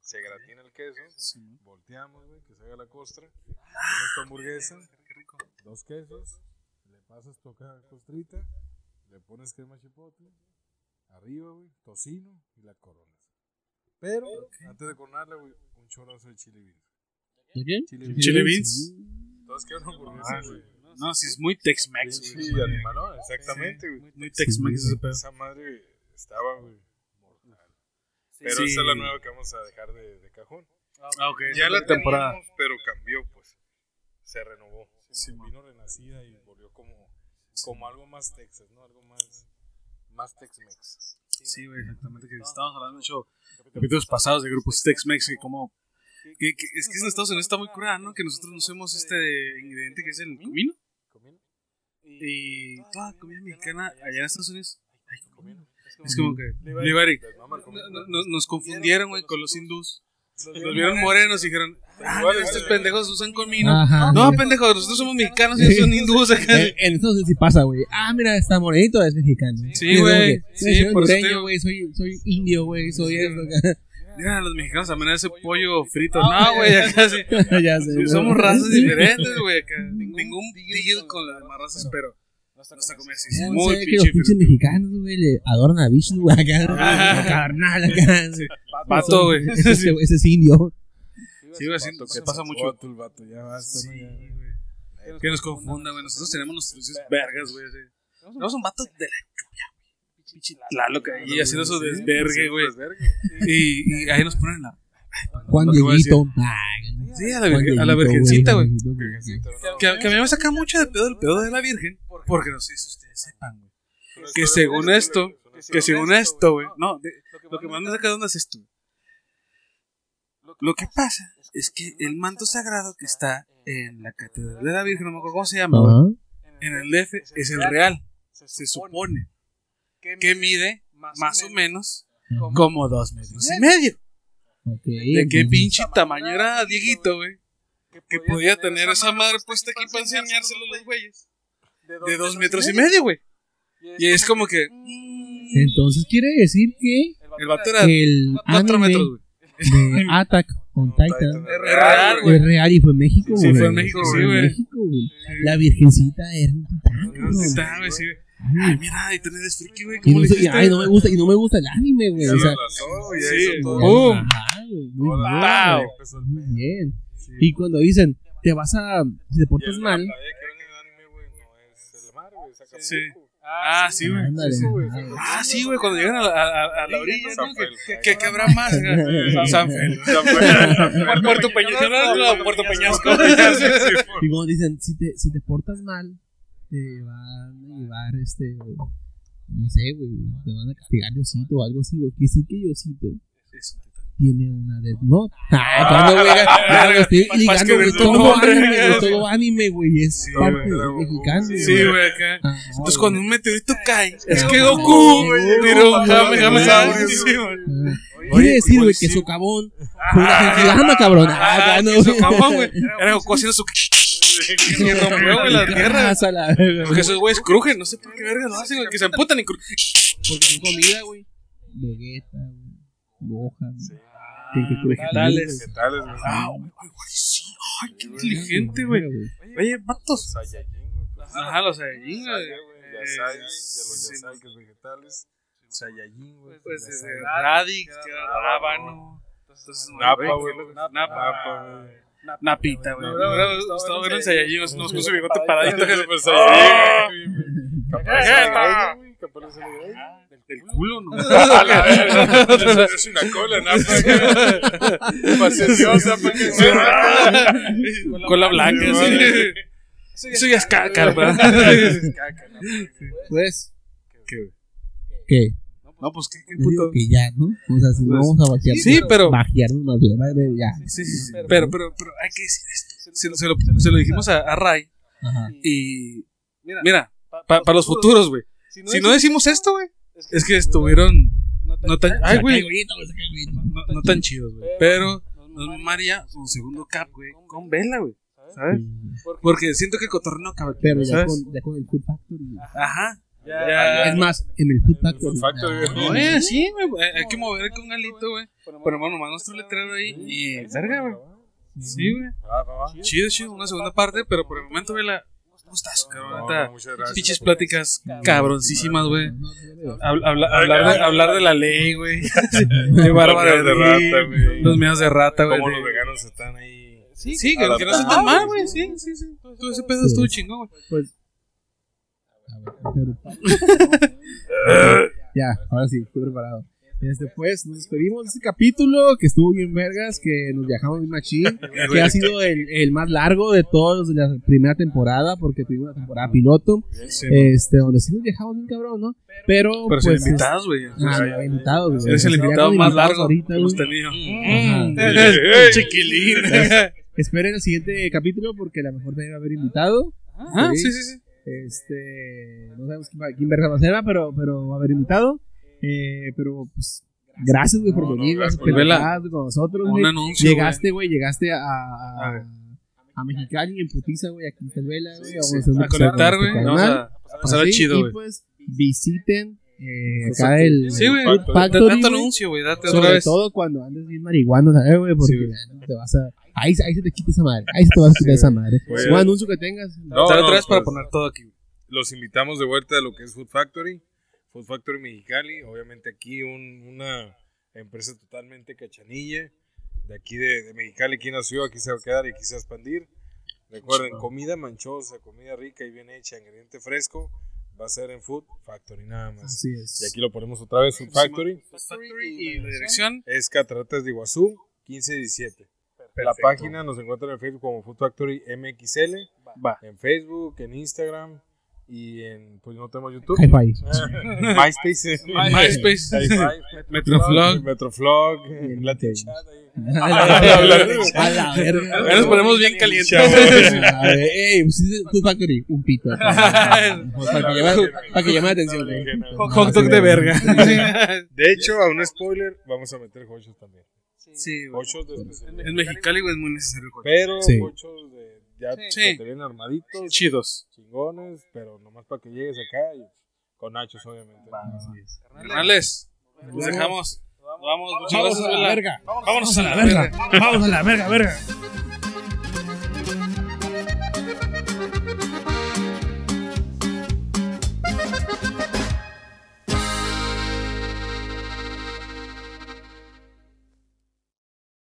se gratina el queso, volteamos, güey, que se haga la costra, pones tu hamburguesa, dos quesos, le pasas tu costrita, le pones crema chipotle, arriba, güey, tocino y la coronas. Pero, antes de coronarla, güey, un chorrazo de chile beans. ¿De qué? Chile beans. Chile beans. Entonces una hamburguesa, güey. No, sí, es muy Tex-Mex, güey. Sí, animalón, exactamente, güey. Muy Tex-Mex ese pedo. Esa madre estaba, güey. Pero Sí. esa es la nueva que vamos a dejar de, de cajón. Ah, ok. Ya la temporada. teníamos, pero cambió, pues. Se renovó. Sí, vino renacida y volvió como, como algo más Texas, ¿no? Algo más, más Tex-Mex. Sí, güey, exactamente. Que estábamos hablando mucho capítulos pasados de grupos Tex-Mex que como... Que, que- es que en Estados Unidos está muy curada, ¿no? Que nosotros no usemos este ingrediente que es el comino. Y toda comida mexicana allá en Estados Unidos. ay, comino. Es como que... Libari, Les mama el comino. no- no- nos confundieron, güey, con los hindús. Nos vieron morenos y dijeron, ah, estos pendejos usan comino. Ajá. No, pendejos, nosotros somos mexicanos y ellos son hindúes acá. En, Unidos sí pasa, güey. Ah, mira, está morenito, es mexicano. Sí, güey. Sí, soy por eso te hondureño, digo. güey, soy, soy indio, güey, soy esto. Mira, los mexicanos también hacen pollo frito. No, güey, acá sí. ya sé. Somos razas diferentes, güey. Ningún deal con las demás razas, pero nuestra comida sí es No muy sé, que los pinche pinches mexicanos, güey, le adoran a Vishnu, güey, acá. Carnal, acá. Vato, güey. Ese, ese es indio. Sí, güey, siento que pasa mucho. Vato, el vato, ya basta, Sí, güey. Que nos confunda, güey. Nosotros tenemos nuestros vergas, güey. así. Tenemos un vato de la lluvia, güey. Pinche Tlaloc ahí haciendo su desvergue, güey. Y, y ahí nos ponen la. Juan Dieguito. Sí, a la, Juan virgen- a la Dieguito, virgencita, güey. Que a mí me saca mucho de pedo el pedo de la virgen. Porque no sé si ustedes sepan, güey. Que según esto, que según esto, güey. No, de- lo que más me saca de onda es esto. güey. Lo que pasa es que el manto sagrado que está en la catedral de la Virgen, no me acuerdo cómo se llama, güey, en el DF, es el real. Se supone que mide más o menos como dos metros y medio. ¿De qué pinche tamaño era Dieguito, güey? Que podía tener esa madre puesta aquí para enseñárselo a los güeyes. De dos metros y medio, güey. Y es como que. mm, Entonces quiere decir que El vato era el cuatro anime metros, güey. de Attack on Titan Es real, güey. es real y fue en México, Sí, güey. fue en México, sí, en güey. México, güey. La virgencita era un titán, güey, sí, güey. Ay, mira, y tú eres friki, güey. Y ¿Cómo no, le y, hiciste? ay, no me gusta, y no me gusta el anime, güey. Ya O lo sea, ya sí, hizo todo. ¡pum! ajá, güey, muy Hola, bien, ¡Wow! muy bien. Y cuando dicen, te vas a, si te Y portas mal, La playa que ven en el anime, güey, no es el mar, güey, es. Sí. Ah, sí, güey. Ah, Ah, sí, güey, cuando llegan a, a, a- la orilla, ¿no? Que, que, que habrá más. San. Puerto Peñasco. No, Puerto Peñasco. Y como dicen, si te, si te portas mal, te van a llevar este. No sé, güey. Te van a castigar Diosito o algo así, güey. Que sí que Diosito tiene una de. No. Ah, cuando, güey. Ya lo estoy ligando, güey. de Todo todo, anime. Todo anime, güey. Es Sí, parte mexicano. Sí, güey, acá. Ah, Entonces, cuando un meteorito cae, es que. Goku, güey, pero Goku, Jame, Jame, Jame, Jame. sí, Sí, güey. ah. Oye, Quiere decir, güey, que. Socavón fue una Genkidama, cabrón. Ah, Ah, no, Socavón, güey. Era Goku haciendo su. Que rompió, güey, la tierra. Porque esos güeyes crujen, no sé por qué verga lo hacen, güey, que se amputan y crujen. Porque son comida, güey. Vegeta, güey. Gohan. Vegetales. Vegetales, güey. Ah, güey, güey, sí. Ay, qué inteligente, güey. Oye, vatos. Pues, Ajá, los Saiyajin, güey. güey. Yasai, de los Sí, Yasai, que es vegetales. Saiyajin, güey. Pues Radix, era rábano. Entonces, Napa, güey. Napa. Güey. Napita, güey. Me hubiera gustado ver el Saiyajin, nos puso bigote paradito. Greña. Del culo, ¿no? A la verga, Es una cola. Facetiosa, para que sea. Cola blanca, sí. Eso ya es caca, ¿verdad? Pues, ¿Qué? ¿qué? No, pues qué, puto. que ya, ¿no? O sea, si no Pues, vamos a vaciar. sí, pero- Vaciarnos más bien, madre, ya. Sí, sí, sí. Pero, pero, pero hay que decir esto. Se, lo- se lo, se lo dijimos a, a Ray Ajá. y. Mira, para los futuros, güey. Si no decimos esto, güey, es que estuvieron no tan. Ay, güey. No, no tan chidos, güey. Pero nos mamaría un segundo cap, güey, con vela, güey. ¿Sabes? Porque siento que cotorreo no acaba aquí, Pero ya con, ya con el Food Factory. Ajá. Ya, Ya. Es más, en el Food Factory. Food Factory, Ah, güey. Oye, sí, güey. Hay que mover con galito, güey. Ponemos nomás nuestro letrero ahí y. Verga, güey. Sí, güey. Chido, chido. Una segunda parte, pero por el momento, güey, Gustazo, cabrón. No, muchas gracias. Pinches pláticas cabroncísimas, güey. Habla- habla- hablar, de, hablar de la ley, güey. De Bárbara de rata, güey. Los meados de rata, güey. Cómo los veganos están ahí. Sí, que, la que no se tan mal, güey. Sí, sí, sí. Todo ese pedo estuvo chingón, güey. Pues. ya, ahora sí, estoy preparado. Este, pues, nos despedimos de este capítulo que estuvo bien vergas, que nos viajamos bien machín, que ha sido el, el más largo de todos de la primera temporada, porque tuvimos una temporada piloto, este, donde sí nos viajamos bien cabrón, ¿no? Pero, Pero pues, sin invitados, güey. es- ah, no, invitados, güey. Eres el invitado más largo ahorita, que hemos tenido. Ajá. Chiquilín. Esperen el siguiente capítulo porque a lo mejor también va a haber invitado. Ah, sí, sí, sí. Este, no sabemos quién, va- quién verga va a ser, pero, pero va a haber invitado. Eh, pero pues, gracias, güey, por No, no, venir, gracias gracias por por estar con nosotros, Un güey. anuncio. Llegaste, güey, llegaste a, a, A Mexicali en putiza, güey, aquí el Vela, güey. Vamos Sí, a conectar, episodio güey. Vamos a pasar Así, chido, Y güey. pues, visiten eh, acá el Sí, güey. Güey. anuncio, güey. Date otra Sobre vez. todo cuando andes bien marihuano, ¿sabes, güey? Porque Sí, güey. te vas a. Ahí, ahí se te quita esa madre. Ahí se te va a quitar esa madre. Pues, Un anuncio que tengas. No, no, otra vez para pues, poner todo aquí. Los invitamos de vuelta a lo que es Food Factory. Food Factory Mexicali. Obviamente aquí un- una empresa totalmente cachanilla. De aquí de, de Mexicali, aquí nació, aquí se va a quedar y aquí se va a expandir. Recuerden, comida manchosa, comida rica y bien hecha, ingrediente fresco, va a ser en Food Factory nada más. Así es. Y aquí lo ponemos otra vez, Food Factory. Y la dirección. Es Cataratas de Iguazú, 1517. La página nos encuentra en Facebook como Food Factory MXL, Va. en Facebook, en Instagram y en, pues no tenemos YouTube. Hi-Fi. MySpace. MySpace. Metroflog. Metroflog. Bien, Latin sí. Chat ahí. A la verga. Ahí nos ponemos bien calientes. A ver, Ey, pues, Food Factory, un pito. Para que llame, para que llame la atención. Hot dog de verga. De hecho, a un spoiler, vamos a meter hochos también. Sí. Hochos. En Mexicali, güey, es muy necesario. Pero Sí. hochos ya Sí. que te vienen armaditos, Chidos. chingones, pero nomás para que llegues acá y con nachos, obviamente. Carnales, nos dejamos. Vamos. Muchas Vamos gracias, a la verga. Vámonos a la verga. Vamos a la verga, verga.